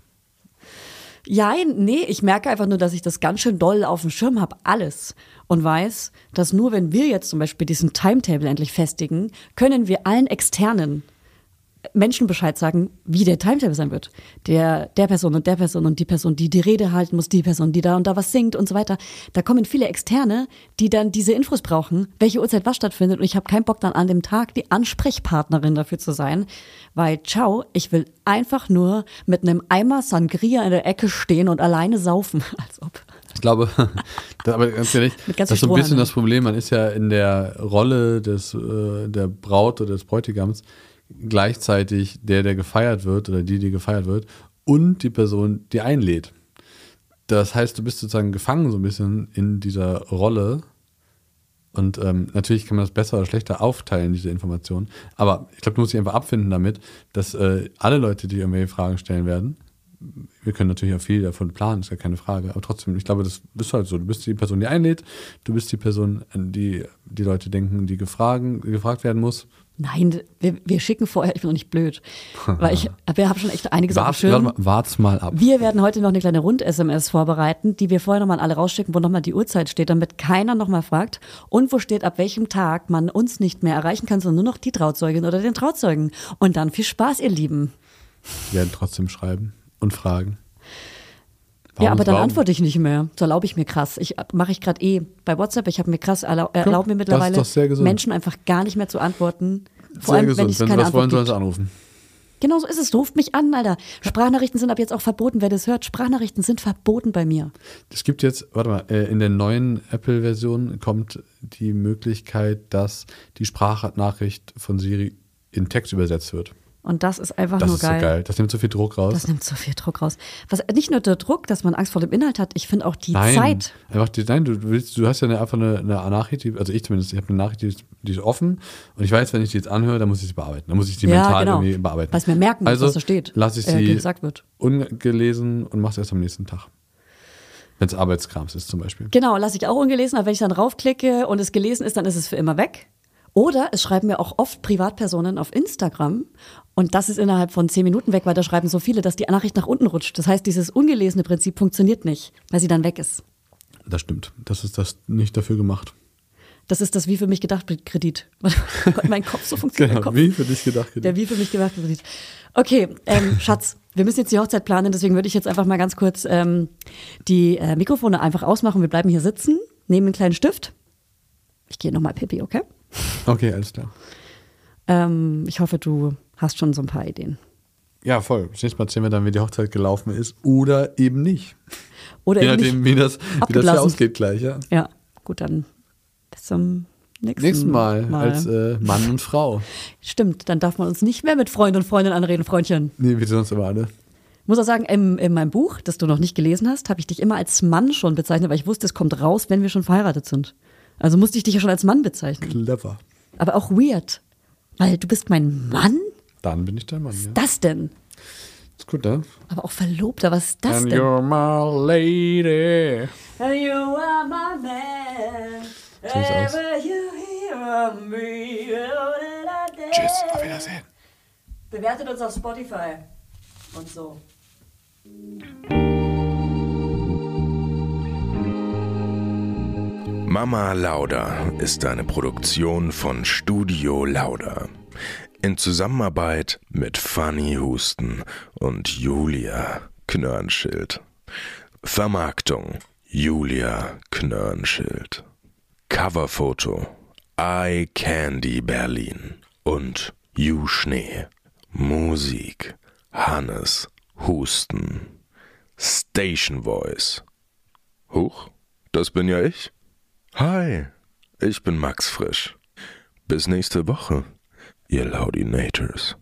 Ja, nee, ich merke einfach nur, dass ich das ganz schön doll auf dem Schirm habe, alles. Und weiß, dass nur wenn wir jetzt zum Beispiel diesen Timetable endlich festigen, können wir allen externen Menschen Bescheid sagen, wie der Timetable sein wird. Der, der Person und der Person und die Person, die die Rede halten muss, die Person, die da und da was singt und so weiter. Da kommen viele Externe, die dann diese Infos brauchen, welche Uhrzeit was stattfindet. Und ich habe keinen Bock dann an dem Tag die Ansprechpartnerin dafür zu sein, weil, ciao, ich will einfach nur mit einem Eimer Sangria in der Ecke stehen und alleine saufen. Als ob. Ich glaube, das, aber ganz ehrlich, ganz das ist so ein bisschen das Problem. Man ist ja in der Rolle des, äh, der Braut oder des Bräutigams gleichzeitig der, der gefeiert wird oder die, die gefeiert wird und die Person, die einlädt. Das heißt, du bist sozusagen gefangen so ein bisschen in dieser Rolle. Und ähm, natürlich kann man das besser oder schlechter aufteilen, diese Informationen. Aber ich glaube, du musst dich einfach abfinden damit, dass äh, alle Leute, die irgendwelche Fragen stellen werden, wir können natürlich auch viel davon planen, ist ja keine Frage. Aber trotzdem, ich glaube, das bist halt so. Du bist die Person, die einlädt, du bist die Person, an die die Leute denken, die gefragen, gefragt werden muss. Nein, wir, wir schicken vorher, ich bin noch nicht blöd. Weil ich, wir haben schon echt einiges auf dem Wart, Schirm. warte mal, wart's mal ab. Wir werden heute noch eine kleine Rund-SMS vorbereiten, die wir vorher nochmal an alle rausschicken, wo nochmal die Uhrzeit steht, damit keiner nochmal fragt. Und wo steht, ab welchem Tag man uns nicht mehr erreichen kann, sondern nur noch die Trauzeugin oder den Trauzeugen. Und dann viel Spaß, ihr Lieben. Wir werden trotzdem schreiben und fragen. Ja, aber dann warum- antworte ich nicht mehr. So erlaube ich mir krass. Ich mache ich gerade eh bei WhatsApp. Ich habe mir krass erlaub, erlaube mir das ist mittlerweile. Menschen einfach gar nicht mehr zu antworten. Vor Sehr allem, gesund. wenn ich Wenn sie keine was wollen, Antwort sollen sie anrufen. Genau so ist es. Ruft mich an, Alter. Sprachnachrichten sind ab jetzt auch verboten, wer das hört. Sprachnachrichten sind verboten bei mir. Es gibt jetzt, warte mal, äh, in der neuen Apple-Version kommt die Möglichkeit, dass die Sprachnachricht von Siri in Text übersetzt wird. Und das ist einfach Das nur ist so geil. geil. Das nimmt so viel Druck raus. Das nimmt so viel Druck raus. Was nicht nur der Druck, dass man Angst vor dem Inhalt hat, ich finde auch die nein, Zeit. Einfach die, nein, du willst, du hast ja eine, einfach eine, eine Nachricht, also ich zumindest, ich habe eine Nachricht, die ist, die ist offen und ich weiß, wenn ich die jetzt anhöre, dann muss ich sie bearbeiten. Dann muss ich die Ja, mental genau. irgendwie bearbeiten. Weil es mir merken muss, also, was da steht, Lass ich äh, sie wird. ungelesen und mach's erst am nächsten Tag. Wenn es Arbeitskrams ist zum Beispiel. Genau, lasse ich auch ungelesen, aber wenn ich dann raufklicke und es gelesen ist, dann ist es für immer weg. Oder es schreiben mir auch oft Privatpersonen auf Instagram und das ist innerhalb von zehn Minuten weg, weil da schreiben so viele, dass die Nachricht nach unten rutscht. Das heißt, dieses ungelesene Prinzip funktioniert nicht, weil sie dann weg ist. Das stimmt. Das ist das nicht dafür gemacht. Das ist das wie für mich gedacht Kredit. Mein Kopf so funktioniert. Genau, Kopf. wie für dich gedacht. Der wie für mich gedacht Kredit. Okay, ähm, Schatz, wir müssen jetzt die Hochzeit planen, deswegen würde ich jetzt einfach mal ganz kurz ähm, die äh, Mikrofone einfach ausmachen. Wir bleiben hier sitzen, nehmen einen kleinen Stift. Ich gehe nochmal pipi, okay? Okay, alles klar. Ähm, ich hoffe, du hast schon so ein paar Ideen. Ja, voll. Das nächste Mal erzählen wir dann, wie die Hochzeit gelaufen ist oder eben nicht. Oder Je eben nachdem, nicht. wie das, wie das hier ausgeht gleich, ja. Ja, gut, dann bis zum nächsten, Nächsten Mal, als äh, Mann und Frau. Stimmt, dann darf man uns nicht mehr mit Freund und Freundin anreden, Freundchen. Nee, wie sonst immer alle. Ich muss auch sagen, in, in meinem Buch, das du noch nicht gelesen hast, habe ich dich immer als Mann schon bezeichnet, weil ich wusste, es kommt raus, wenn wir schon verheiratet sind. Also musste ich dich ja schon als Mann bezeichnen. Clever. Aber auch weird. Weil du bist mein Mann? Dann bin ich dein Mann, ja. Das denn? Ist gut, ne? Aber auch Verlobter, was ist das And denn? you're my lady. And you are my man. Ever you hear me. Tschüss, auf Wiedersehen. Bewertet uns auf Spotify und so. Mama Lauda ist eine Produktion von Studio Lauda. In Zusammenarbeit mit Fanny Husten und Julia Knörnschild. Vermarktung Julia Knörnschild. Coverfoto Eye Candy Berlin und You Schnee. Musik Hannes Husten. Station Voice. Huch, das bin ja ich. Hi, ich bin Max Frisch. Bis nächste Woche, ihr Laudinators.